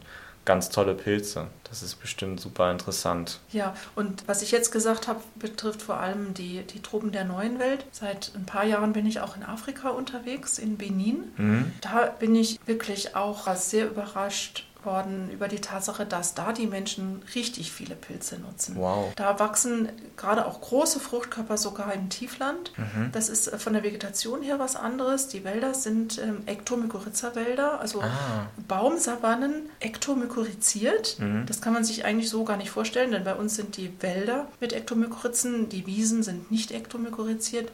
ganz tolle Pilze. Das ist bestimmt super interessant. Ja, und was ich jetzt gesagt habe, betrifft vor allem die, die Tropen der neuen Welt. Seit ein paar Jahren bin ich auch in Afrika unterwegs, in Benin. Mhm. Da bin ich wirklich auch sehr überrascht, worden über die Tatsache, dass da die Menschen richtig viele Pilze nutzen. Wow. Da wachsen gerade auch große Fruchtkörper sogar im Tiefland. Mhm. Das ist äh, von der Vegetation her was anderes. Die Wälder sind ähm, Ektomykorrhiza-Wälder, also ah. Baumsavannen ektomykorrhiziert. Mhm. Das kann man sich eigentlich so gar nicht vorstellen, denn bei uns sind die Wälder mit Ektomykorrhizen, die Wiesen sind nicht ektomykorrhiziert.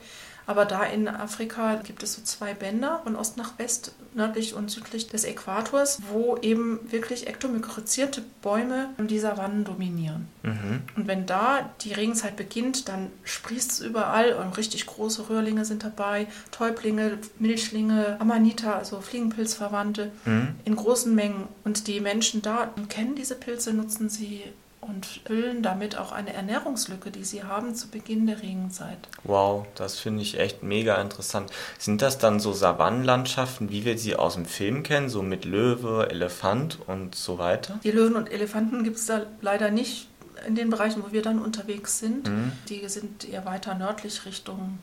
Aber da in Afrika gibt es so zwei Bänder von Ost nach West, nördlich und südlich des Äquators, wo eben wirklich ektomykorrhizierte Bäume die Savannen dominieren. Mhm. Und wenn da die Regenzeit beginnt, dann sprießt es überall und richtig große Röhrlinge sind dabei, Täublinge, Milchlinge, Amanita, also Fliegenpilzverwandte mhm. in großen Mengen. Und die Menschen da kennen diese Pilze, nutzen sie und füllen damit auch eine Ernährungslücke, die sie haben zu Beginn der Regenzeit. Wow, das finde ich echt mega interessant. Sind das dann so Savannenlandschaften, wie wir sie aus dem Film kennen, so mit Löwe, Elefant und so weiter? Die Löwen und Elefanten gibt es da leider nicht in den Bereichen, wo wir dann unterwegs sind. Mhm. Die sind eher weiter nördlich Richtung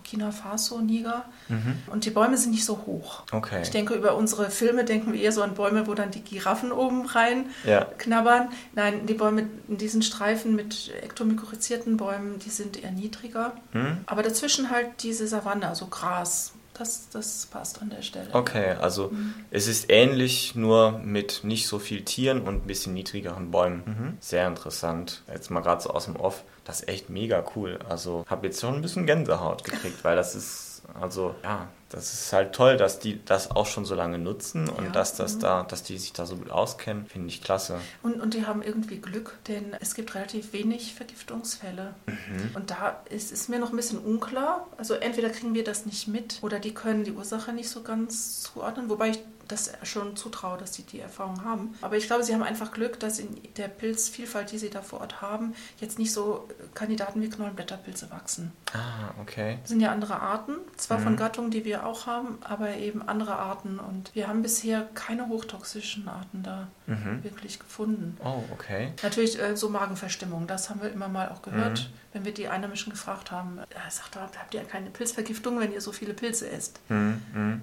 Burkina Faso, Niger. Mhm. Und die Bäume sind nicht so hoch. Okay. Ich denke, über unsere Filme denken wir eher so an Bäume, wo dann die Giraffen oben rein ja. knabbern. Nein, die Bäume in diesen Streifen mit ektomykorrhizierten Bäumen, die sind eher niedriger. Mhm. Aber dazwischen halt diese Savanne, also Gras. Das, das passt an der Stelle. Okay, also mhm. es ist ähnlich, nur mit nicht so viel Tieren und ein bisschen niedrigeren Bäumen. Mhm. Sehr interessant. Jetzt mal gerade so aus dem Off. Das ist echt mega cool. Also habe jetzt schon ein bisschen Gänsehaut gekriegt, weil das ist, also ja, das ist halt toll, dass die das auch schon so lange nutzen und ja, dass das mhm. da, dass die sich da so gut auskennen, finde ich klasse. Und, und die haben irgendwie Glück, denn es gibt relativ wenig Vergiftungsfälle. Mhm. Und da ist, ist mir noch ein bisschen unklar. Also entweder kriegen wir das nicht mit oder die können die Ursache nicht so ganz zuordnen, wobei ich das schon zutraue, dass sie die Erfahrung haben. Aber ich glaube, sie haben einfach Glück, dass in der Pilzvielfalt, die sie da vor Ort haben, jetzt nicht so Kandidaten wie Knollenblätterpilze wachsen. Ah, okay. Das sind ja andere Arten, zwar mhm. von Gattungen, die wir auch haben, aber eben andere Arten. Und wir haben bisher keine hochtoxischen Arten da mhm. wirklich gefunden. Oh, okay. Natürlich äh, so Magenverstimmung, das haben wir immer mal auch gehört. Mhm wenn wir die Einheimischen gefragt haben, er sagt, habt ihr keine Pilzvergiftung, wenn ihr so viele Pilze esst? Mhm. Mhm.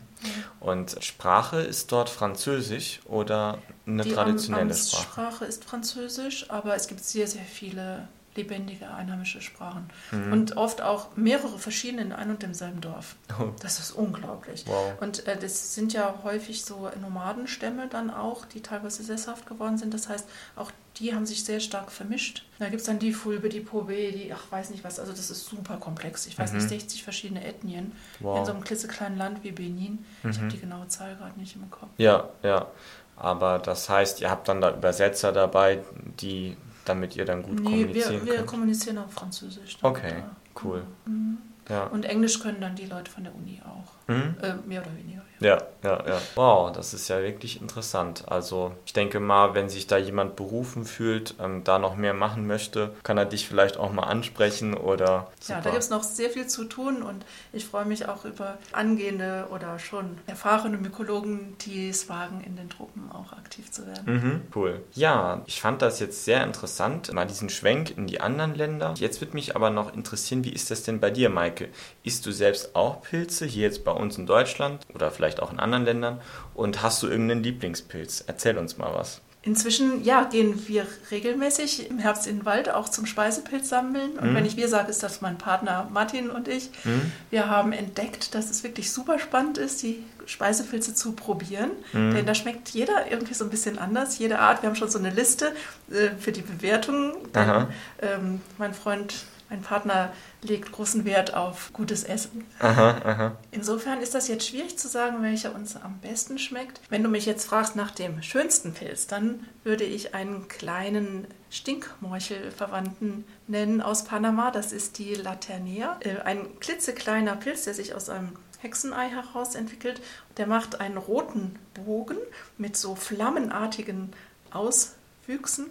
Und Sprache ist dort Französisch oder eine die traditionelle Sprache? Sprache ist Französisch, aber es gibt sehr, sehr viele lebendige einheimische Sprachen. Mhm. Und oft auch mehrere verschiedene in einem und demselben Dorf. Oh. Das ist unglaublich. Wow. Und äh, das sind ja häufig so Nomadenstämme dann auch, die teilweise sesshaft geworden sind. Das heißt, auch die haben sich sehr stark vermischt. Da gibt es dann die Fulbe, die Pobe, die, ach, weiß nicht was. Also das ist super komplex. Ich weiß mhm. nicht, 60 verschiedene Ethnien wow. in so einem klitzekleinen Land wie Benin. Mhm. Ich habe die genaue Zahl gerade nicht im Kopf. Ja, ja. Aber das heißt, ihr habt dann da Übersetzer dabei, die damit ihr dann gut nee, kommunizieren wir, wir könnt? kommunizieren auf Französisch. Okay, cool. Mhm. Ja. Und Englisch können dann die Leute von der Uni auch. Mhm. Äh, mehr oder weniger. Ja, ja, ja. Wow, das ist ja wirklich interessant. Also ich denke mal, wenn sich da jemand berufen fühlt, ähm, da noch mehr machen möchte, kann er dich vielleicht auch mal ansprechen oder. Super. Ja, da gibt es noch sehr viel zu tun und ich freue mich auch über angehende oder schon erfahrene Mykologen, die es wagen, in den Truppen auch aktiv zu werden. Mhm, cool. Ja, ich fand das jetzt sehr interessant, mal diesen Schwenk in die anderen Länder. Jetzt würde mich aber noch interessieren, wie ist das denn bei dir, Maike? Isst du selbst auch Pilze hier jetzt bei uns in Deutschland oder vielleicht auch in anderen Ländern. Und hast du irgendeinen Lieblingspilz? Erzähl uns mal was. Inzwischen ja, gehen wir regelmäßig im Herbst in den Wald auch zum Speisepilz sammeln. Und mhm. wenn ich wir sage, ist das mein Partner Martin und ich. Mhm. Wir haben entdeckt, dass es wirklich super spannend ist, die Speisepilze zu probieren. Mhm. Denn da schmeckt jeder irgendwie so ein bisschen anders, jede Art. Wir haben schon so eine Liste äh, für die Bewertung. ähm, mein Freund mein Partner legt großen Wert auf gutes Essen. Aha, aha. Insofern ist das jetzt schwierig zu sagen, welcher uns am besten schmeckt. Wenn du mich jetzt fragst nach dem schönsten Pilz, dann würde ich einen kleinen Stinkmorchelverwandten nennen aus Panama. Das ist die Laternea. Äh, ein klitzekleiner Pilz, der sich aus einem Hexenei heraus entwickelt. Der macht einen roten Bogen mit so flammenartigen Auswüchsen.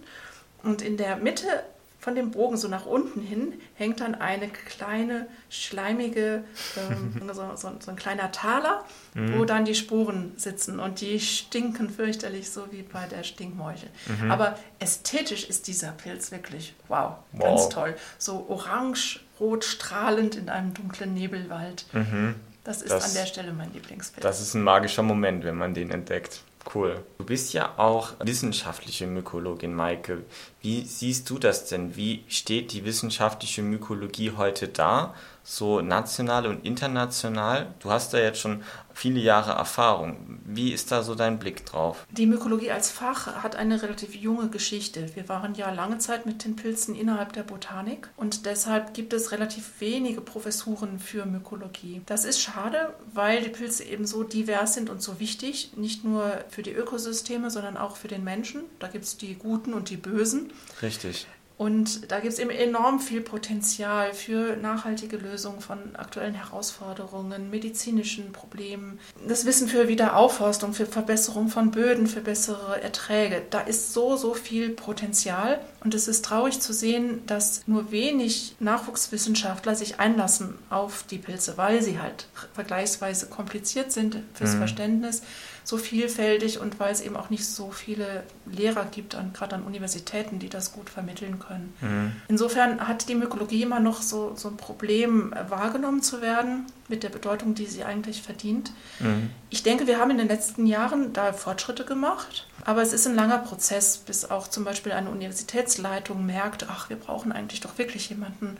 Und in der Mitte von dem Bogen so nach unten hin hängt dann eine kleine, schleimige, ähm, so, so, so, ein kleiner Taler, mhm. wo dann die Sporen sitzen und die stinken fürchterlich, so wie bei der Stinkmeuchel. Mhm. Aber ästhetisch ist dieser Pilz wirklich wow, wow. ganz toll. So orange, rot, strahlend in einem dunklen Nebelwald. Mhm. Das ist das, an der Stelle mein Lieblingspilz. Das ist ein magischer Moment, wenn man den entdeckt. Cool. Du bist ja auch wissenschaftliche Mykologin, Maike. Wie siehst du das denn? Wie steht die wissenschaftliche Mykologie heute da? So national und international? Du hast da jetzt schon viele Jahre Erfahrung. Wie ist da so dein Blick drauf? Die Mykologie als Fach hat eine relativ junge Geschichte. Wir waren ja lange Zeit mit den Pilzen innerhalb der Botanik und deshalb gibt es relativ wenige Professuren für Mykologie. Das ist schade, weil die Pilze eben so divers sind und so wichtig, nicht nur für die Ökosysteme, sondern auch für den Menschen. Da gibt es die Guten und die Bösen. Richtig. Und da gibt es eben enorm viel Potenzial für nachhaltige Lösungen von aktuellen Herausforderungen, medizinischen Problemen, das Wissen für Wiederaufforstung, für Verbesserung von Böden, für bessere Erträge. Da ist so, so viel Potenzial. Und es ist traurig zu sehen, dass nur wenig Nachwuchswissenschaftler sich einlassen auf die Pilze, weil sie halt vergleichsweise kompliziert sind fürs mhm. Verständnis so vielfältig und weil es eben auch nicht so viele Lehrer gibt, an, gerade an Universitäten, die das gut vermitteln können. Mhm. Insofern hat die Mykologie immer noch so, so ein Problem, äh, wahrgenommen zu werden mit der Bedeutung, die sie eigentlich verdient. Mhm. Ich denke, wir haben in den letzten Jahren da Fortschritte gemacht. Aber es ist ein langer Prozess, bis auch zum Beispiel eine Universitätsleitung merkt, ach, wir brauchen eigentlich doch wirklich jemanden,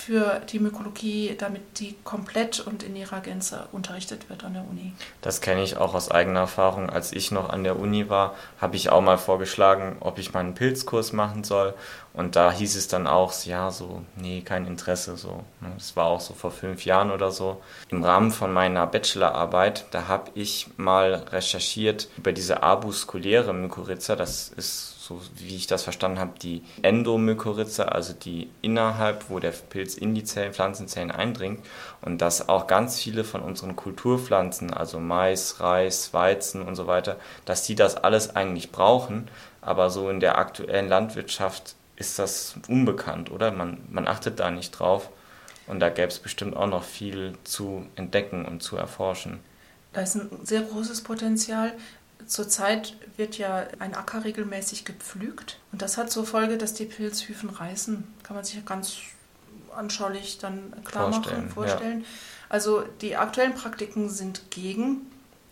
für die Mykologie, damit die komplett und in ihrer Gänze unterrichtet wird an der Uni. Das kenne ich auch aus eigener Erfahrung. Als ich noch an der Uni war, habe ich auch mal vorgeschlagen, ob ich mal einen Pilzkurs machen soll. Und da hieß es dann auch, ja, so, nee, kein Interesse. So. Ne. Das war auch so vor fünf Jahren oder so. Im Rahmen von meiner Bachelorarbeit, da habe ich mal recherchiert über diese Abuskuläre Mykorrhiza. Das ist so wie ich das verstanden habe, die Endomykorrhiza, also die innerhalb, wo der Pilz in die Zellen, Pflanzenzellen eindringt und dass auch ganz viele von unseren Kulturpflanzen, also Mais, Reis, Weizen und so weiter, dass die das alles eigentlich brauchen, aber so in der aktuellen Landwirtschaft ist das unbekannt, oder? Man, man achtet da nicht drauf. Und da gäbe es bestimmt auch noch viel zu entdecken und zu erforschen. Da ist ein sehr großes Potenzial. Zurzeit wird ja ein Acker regelmäßig gepflügt. Und das hat zur Folge, dass die Pilzhyphen reißen. Kann man sich ganz anschaulich dann klar vorstellen, machen, vorstellen. Ja. Also die aktuellen Praktiken sind gegen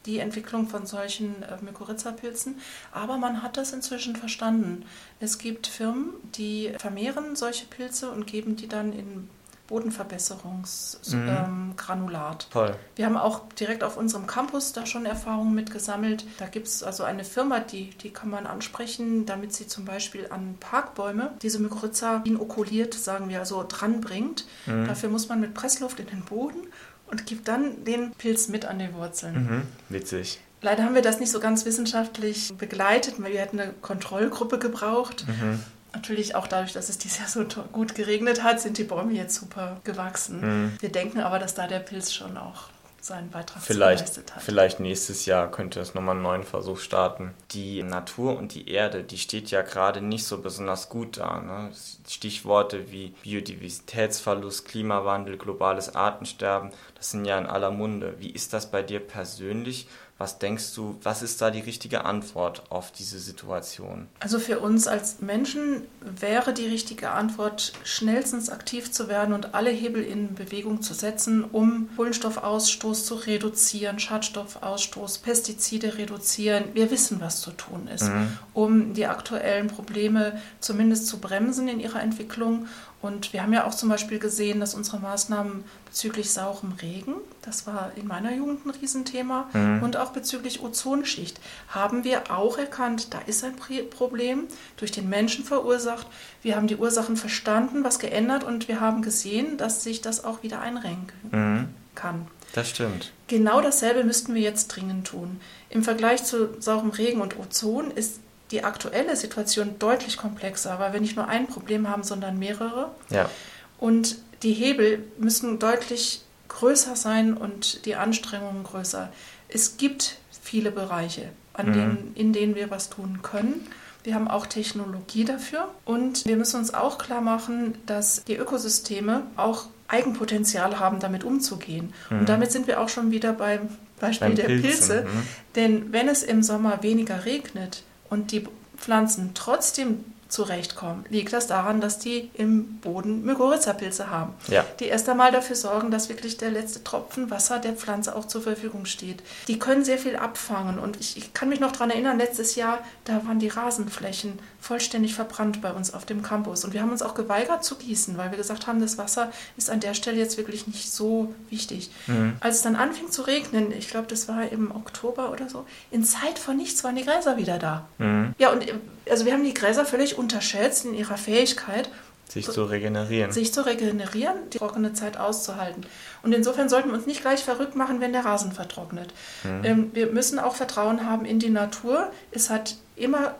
die Entwicklung von solchen äh, Mykorrhiza-Pilzen. Aber man hat das inzwischen verstanden. Es gibt Firmen, die vermehren solche Pilze und geben die dann in Bodenverbesserungsgranulat. Mhm. Toll. Wir haben auch direkt auf unserem Campus da schon Erfahrungen mit gesammelt. Da gibt es also eine Firma, die, die kann man ansprechen, damit sie zum Beispiel an Parkbäume diese Mykorrhiza inokuliert, sagen wir, also dranbringt. Mhm. Dafür muss man mit Pressluft in den Boden und gibt dann den Pilz mit an die Wurzeln. Mhm, witzig. Leider haben wir das nicht so ganz wissenschaftlich begleitet, weil wir hätten eine Kontrollgruppe gebraucht. Mhm. Natürlich auch dadurch, dass es dieses Jahr so gut geregnet hat, sind die Bäume jetzt super gewachsen. Mhm. Wir denken aber, dass da der Pilz schon auch seinen Beitrag vielleicht, geleistet hat. Vielleicht nächstes Jahr könnte es nochmal einen neuen Versuch starten. Die Natur und die Erde, die steht ja gerade nicht so besonders gut da. Ne? Stichworte wie Biodiversitätsverlust, Klimawandel, globales Artensterben, das sind ja in aller Munde. Wie ist das bei dir persönlich? Was denkst du, was ist da die richtige Antwort auf diese Situation? Also für uns als Menschen wäre die richtige Antwort, schnellstens aktiv zu werden und alle Hebel in Bewegung zu setzen, um Kohlenstoffausstoß zu reduzieren, Schadstoffausstoß, Pestizide reduzieren. Wir wissen, was zu tun ist, mhm. um die aktuellen Probleme zumindest zu bremsen in ihrer Entwicklung und wir haben ja auch zum Beispiel gesehen, dass unsere Maßnahmen bezüglich saurem Regen, das war in meiner Jugend ein Riesenthema, mhm. und auch bezüglich Ozonschicht, haben wir auch erkannt, da ist ein Problem durch den Menschen verursacht. Wir haben die Ursachen verstanden, was geändert und wir haben gesehen, dass sich das auch wieder einrenken mhm. kann. Das stimmt. Genau dasselbe müssten wir jetzt dringend tun. Im Vergleich zu saurem Regen und Ozon ist die aktuelle Situation deutlich komplexer, weil wir nicht nur ein Problem haben, sondern mehrere. Ja. Und die Hebel müssen deutlich größer sein und die Anstrengungen größer. Es gibt viele Bereiche, an mhm. denen, in denen wir was tun können. Wir haben auch Technologie dafür und wir müssen uns auch klar machen, dass die Ökosysteme auch Eigenpotenzial haben, damit umzugehen. Mhm. Und damit sind wir auch schon wieder beim Beispiel beim der Pilzen. Pilze. Mhm. Denn wenn es im Sommer weniger regnet, und die Pflanzen trotzdem zurechtkommen, liegt das daran, dass die im Boden Mykorrhiza-Pilze haben, ja. die erst einmal dafür sorgen, dass wirklich der letzte Tropfen Wasser der Pflanze auch zur Verfügung steht. Die können sehr viel abfangen und ich, ich kann mich noch daran erinnern, letztes Jahr, da waren die Rasenflächen vollständig verbrannt bei uns auf dem Campus und wir haben uns auch geweigert zu gießen, weil wir gesagt haben, das Wasser ist an der Stelle jetzt wirklich nicht so wichtig. Mhm. Als es dann anfing zu regnen, ich glaube, das war im Oktober oder so, in Zeit von nichts waren die Gräser wieder da. Mhm. Ja, und also wir haben die Gräser völlig unterschätzt in ihrer Fähigkeit, sich zu regenerieren. Sich zu regenerieren, die trockene Zeit auszuhalten. Und insofern sollten wir uns nicht gleich verrückt machen, wenn der Rasen vertrocknet. Mhm. Ähm, wir müssen auch Vertrauen haben in die Natur. Es hat immer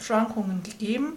Schwankungen gegeben.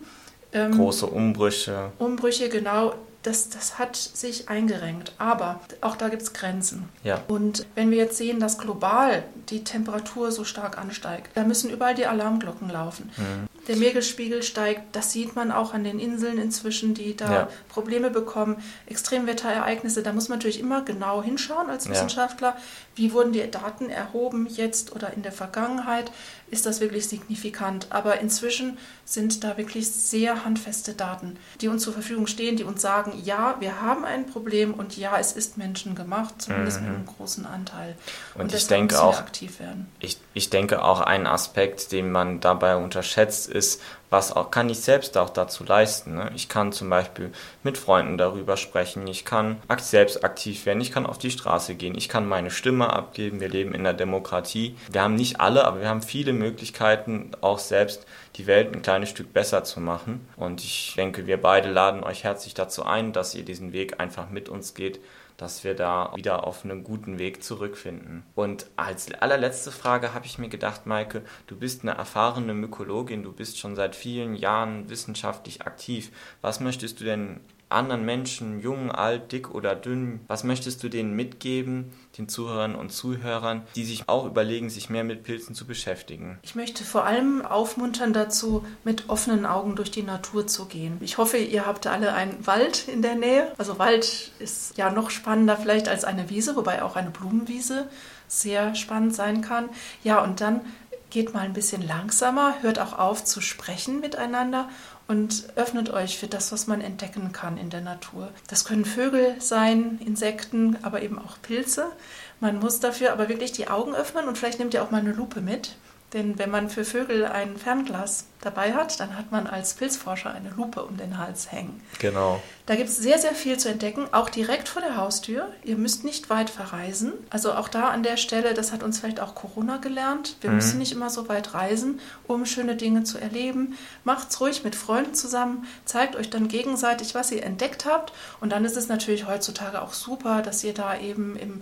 Ähm, Große Umbrüche. Umbrüche, genau. Das, das hat sich eingerenkt. Aber auch da gibt es Grenzen. Ja. Und wenn wir jetzt sehen, dass global die Temperatur so stark ansteigt, da müssen überall die Alarmglocken laufen. Mhm. Der Meeresspiegel steigt, das sieht man auch an den Inseln inzwischen, die da ja. Probleme bekommen. Extremwetterereignisse, da muss man natürlich immer genau hinschauen als Wissenschaftler. Ja. Wie wurden die Daten erhoben jetzt oder in der Vergangenheit? Ist das wirklich signifikant? Aber inzwischen sind da wirklich sehr handfeste Daten, die uns zur Verfügung stehen, die uns sagen, ja, wir haben ein Problem und ja, es ist menschengemacht, zumindest mhm. mit einem großen Anteil. Und, und ich denke auch, aktiv werden. Ich, ich denke auch ein Aspekt, den man dabei unterschätzt, ist, was auch, kann ich selbst auch dazu leisten. Ne? Ich kann zum Beispiel mit Freunden darüber sprechen, ich kann selbst aktiv werden, ich kann auf die Straße gehen, ich kann meine Stimme abgeben. Wir leben in der Demokratie. Wir haben nicht alle, aber wir haben viele Möglichkeiten, auch selbst die Welt ein kleines Stück besser zu machen. Und ich denke, wir beide laden euch herzlich dazu ein, dass ihr diesen Weg einfach mit uns geht, dass wir da wieder auf einen guten Weg zurückfinden. Und als allerletzte Frage habe ich mir gedacht, Maike, du bist eine erfahrene Mykologin, du bist schon seit vielen Jahren wissenschaftlich aktiv. Was möchtest du denn anderen Menschen, jung, alt, dick oder dünn, was möchtest du denen mitgeben, den Zuhörern und Zuhörern, die sich auch überlegen, sich mehr mit Pilzen zu beschäftigen? Ich möchte vor allem aufmuntern dazu, mit offenen Augen durch die Natur zu gehen. Ich hoffe, ihr habt alle einen Wald in der Nähe. Also Wald ist ja noch spannender vielleicht als eine Wiese, wobei auch eine Blumenwiese sehr spannend sein kann. Ja, und dann geht mal ein bisschen langsamer, hört auch auf zu sprechen miteinander und öffnet euch für das, was man entdecken kann in der Natur. Das können Vögel sein, Insekten, aber eben auch Pilze. Man muss dafür aber wirklich die Augen öffnen und vielleicht nehmt ihr auch mal eine Lupe mit. Denn wenn man für Vögel ein Fernglas dabei hat, dann hat man als Pilzforscher eine Lupe um den Hals hängen. Genau. Da gibt es sehr, sehr viel zu entdecken, auch direkt vor der Haustür. Ihr müsst nicht weit verreisen. Also auch da an der Stelle, das hat uns vielleicht auch Corona gelernt. Wir mhm. müssen nicht immer so weit reisen, um schöne Dinge zu erleben. Macht's ruhig mit Freunden zusammen, zeigt euch dann gegenseitig, was ihr entdeckt habt. Und dann ist es natürlich heutzutage auch super, dass ihr da eben im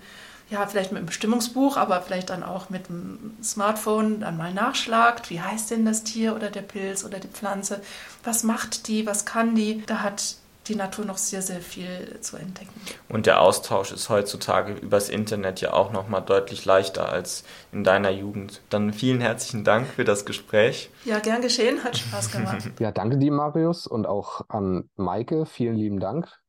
ja, vielleicht mit einem Bestimmungsbuch, aber vielleicht dann auch mit dem Smartphone dann mal nachschlagt, wie heißt denn das Tier oder der Pilz oder die Pflanze, was macht die, was kann die. Da hat die Natur noch sehr, sehr viel zu entdecken. Und der Austausch ist heutzutage übers Internet ja auch noch mal deutlich leichter als in deiner Jugend. Dann vielen herzlichen Dank für das Gespräch. Ja, gern geschehen, hat Spaß gemacht. ja, danke dir, Marius, und auch an Maike. Vielen lieben Dank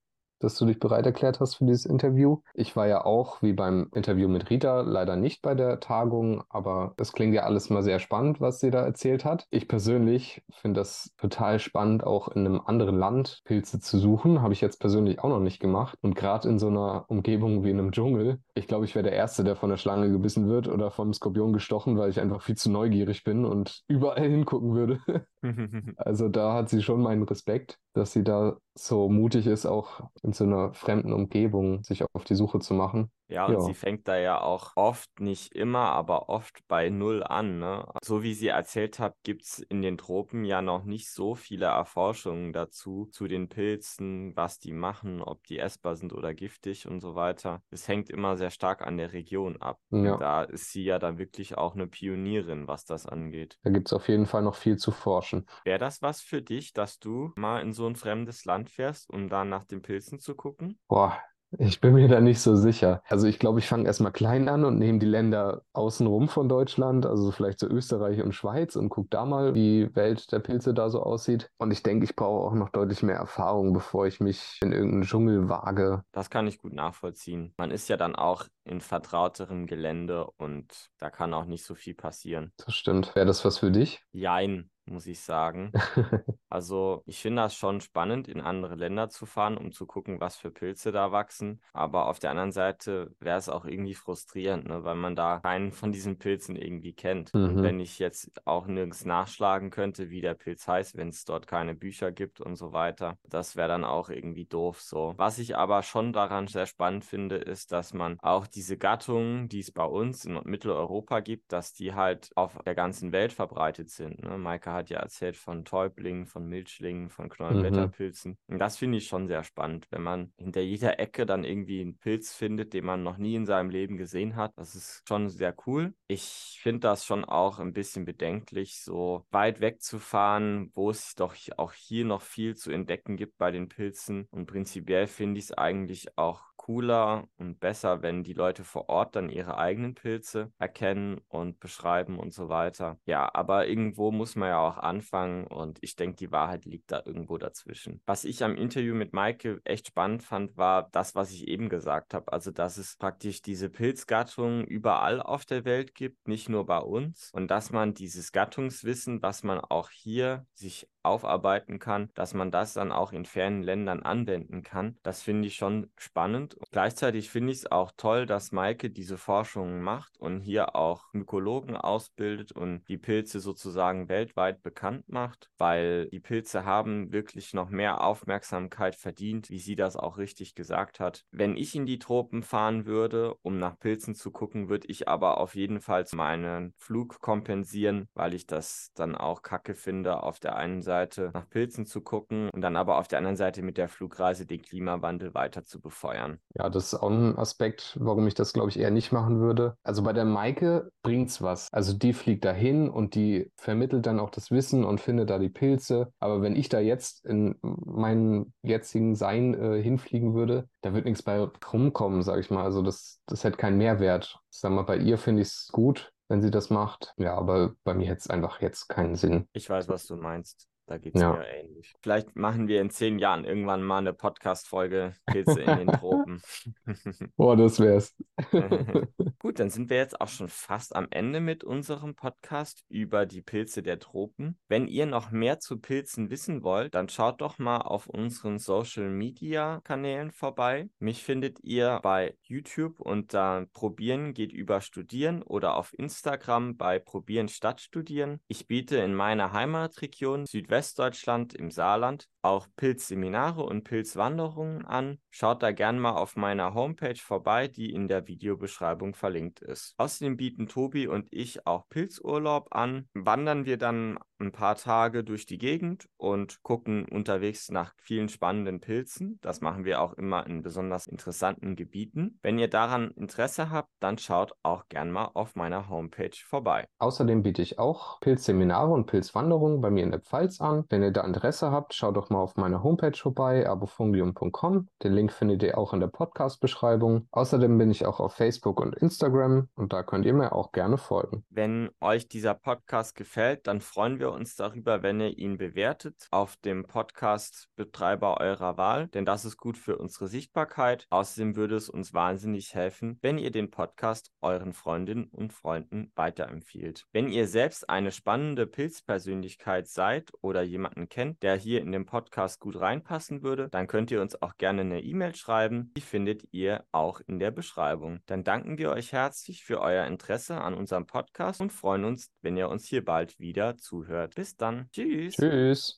dass du dich bereit erklärt hast für dieses Interview. Ich war ja auch, wie beim Interview mit Rita, leider nicht bei der Tagung, aber es klingt ja alles mal sehr spannend, was sie da erzählt hat. Ich persönlich finde das total spannend, auch in einem anderen Land Pilze zu suchen. Habe ich jetzt persönlich auch noch nicht gemacht. Und gerade in so einer Umgebung wie in einem Dschungel, ich glaube, ich wäre der Erste, der von der Schlange gebissen wird oder vom Skorpion gestochen, weil ich einfach viel zu neugierig bin und überall hingucken würde. also da hat sie schon meinen Respekt, dass sie da so mutig ist, auch in so einer fremden Umgebung sich auf die Suche zu machen. Ja, und ja. sie fängt da ja auch oft, nicht immer, aber oft bei Null an. Ne? So wie sie erzählt hat, gibt es in den Tropen ja noch nicht so viele Erforschungen dazu, zu den Pilzen, was die machen, ob die essbar sind oder giftig und so weiter. Es hängt immer sehr stark an der Region ab. Ja. Da ist sie ja dann wirklich auch eine Pionierin, was das angeht. Da gibt es auf jeden Fall noch viel zu forschen. Wäre das was für dich, dass du mal in so ein fremdes Land fährst, um da nach den Pilzen zu gucken? Boah, ich bin mir da nicht so sicher. Also ich glaube, ich fange erstmal klein an und nehme die Länder außenrum von Deutschland, also vielleicht so Österreich und Schweiz und gucke da mal, wie die Welt der Pilze da so aussieht. Und ich denke, ich brauche auch noch deutlich mehr Erfahrung, bevor ich mich in irgendeinen Dschungel wage. Das kann ich gut nachvollziehen. Man ist ja dann auch in vertrauterem Gelände und da kann auch nicht so viel passieren. Das stimmt. Wäre das was für dich? Jein muss ich sagen. also ich finde das schon spannend, in andere Länder zu fahren, um zu gucken, was für Pilze da wachsen. Aber auf der anderen Seite wäre es auch irgendwie frustrierend, ne? weil man da keinen von diesen Pilzen irgendwie kennt. Mhm. Und wenn ich jetzt auch nirgends nachschlagen könnte, wie der Pilz heißt, wenn es dort keine Bücher gibt und so weiter, das wäre dann auch irgendwie doof so. Was ich aber schon daran sehr spannend finde, ist, dass man auch diese Gattungen, die es bei uns in Mitteleuropa gibt, dass die halt auf der ganzen Welt verbreitet sind. Ne? Maike hat ja erzählt von Täublingen, von Milchlingen, von Knollenblätterpilzen. Mhm. Und das finde ich schon sehr spannend, wenn man hinter jeder Ecke dann irgendwie einen Pilz findet, den man noch nie in seinem Leben gesehen hat. Das ist schon sehr cool. Ich finde das schon auch ein bisschen bedenklich, so weit wegzufahren, wo es doch auch hier noch viel zu entdecken gibt bei den Pilzen. Und prinzipiell finde ich es eigentlich auch cooler und besser, wenn die Leute vor Ort dann ihre eigenen Pilze erkennen und beschreiben und so weiter. Ja, aber irgendwo muss man ja auch anfangen und ich denke, die Wahrheit liegt da irgendwo dazwischen. Was ich am Interview mit Maike echt spannend fand, war das, was ich eben gesagt habe. Also, dass es praktisch diese Pilzgattungen überall auf der Welt gibt, nicht nur bei uns und dass man dieses Gattungswissen, was man auch hier sich aufarbeiten kann, dass man das dann auch in fernen Ländern anwenden kann. Das finde ich schon spannend. Gleichzeitig finde ich es auch toll, dass Maike diese Forschungen macht und hier auch Mykologen ausbildet und die Pilze sozusagen weltweit bekannt macht, weil die Pilze haben wirklich noch mehr Aufmerksamkeit verdient, wie sie das auch richtig gesagt hat. Wenn ich in die Tropen fahren würde, um nach Pilzen zu gucken, würde ich aber auf jeden Fall meinen Flug kompensieren, weil ich das dann auch kacke finde, auf der einen Seite nach Pilzen zu gucken und dann aber auf der anderen Seite mit der Flugreise den Klimawandel weiter zu befeuern. Ja, das ist auch ein Aspekt, warum ich das, glaube ich, eher nicht machen würde. Also bei der Maike bringt es was. Also die fliegt dahin und die vermittelt dann auch das Wissen und findet da die Pilze. Aber wenn ich da jetzt in meinen jetzigen Sein äh, hinfliegen würde, da wird nichts bei rumkommen, sage ich mal. Also das, das hätte keinen Mehrwert. Ich sag mal, bei ihr finde ich es gut, wenn sie das macht. Ja, aber bei mir hätte es einfach jetzt keinen Sinn. Ich weiß, was du meinst. Da geht es ja. mir ähnlich. Vielleicht machen wir in zehn Jahren irgendwann mal eine Podcast-Folge Pilze in den Tropen. Boah, das wär's. Gut, dann sind wir jetzt auch schon fast am Ende mit unserem Podcast über die Pilze der Tropen. Wenn ihr noch mehr zu Pilzen wissen wollt, dann schaut doch mal auf unseren Social Media Kanälen vorbei. Mich findet ihr bei YouTube unter Probieren geht über Studieren oder auf Instagram bei Probieren statt Studieren. Ich biete in meiner Heimatregion Südwest Westdeutschland im Saarland auch Pilzseminare und Pilzwanderungen an. Schaut da gern mal auf meiner Homepage vorbei, die in der Videobeschreibung verlinkt ist. Außerdem bieten Tobi und ich auch Pilzurlaub an. Wandern wir dann ein paar Tage durch die Gegend und gucken unterwegs nach vielen spannenden Pilzen. Das machen wir auch immer in besonders interessanten Gebieten. Wenn ihr daran Interesse habt, dann schaut auch gern mal auf meiner Homepage vorbei. Außerdem biete ich auch Pilzseminare und Pilzwanderungen bei mir in der Pfalz an. Wenn ihr da Interesse habt, schaut doch mal auf meiner Homepage vorbei, abofungium.com. Den Link findet ihr auch in der Podcast-Beschreibung. Außerdem bin ich auch auf Facebook und Instagram und da könnt ihr mir auch gerne folgen. Wenn euch dieser Podcast gefällt, dann freuen wir uns darüber, wenn ihr ihn bewertet auf dem Podcast-Betreiber eurer Wahl, denn das ist gut für unsere Sichtbarkeit. Außerdem würde es uns wahnsinnig helfen, wenn ihr den Podcast euren Freundinnen und Freunden weiterempfiehlt. Wenn ihr selbst eine spannende Pilzpersönlichkeit seid oder jemanden kennt, der hier in dem Podcast gut reinpassen würde, dann könnt ihr uns auch gerne eine E-Mail schreiben. Die findet ihr auch in der Beschreibung. Dann danken wir euch herzlich für euer Interesse an unserem Podcast und freuen uns, wenn ihr uns hier bald wieder zuhört. Bis dann. Tschüss. Tschüss.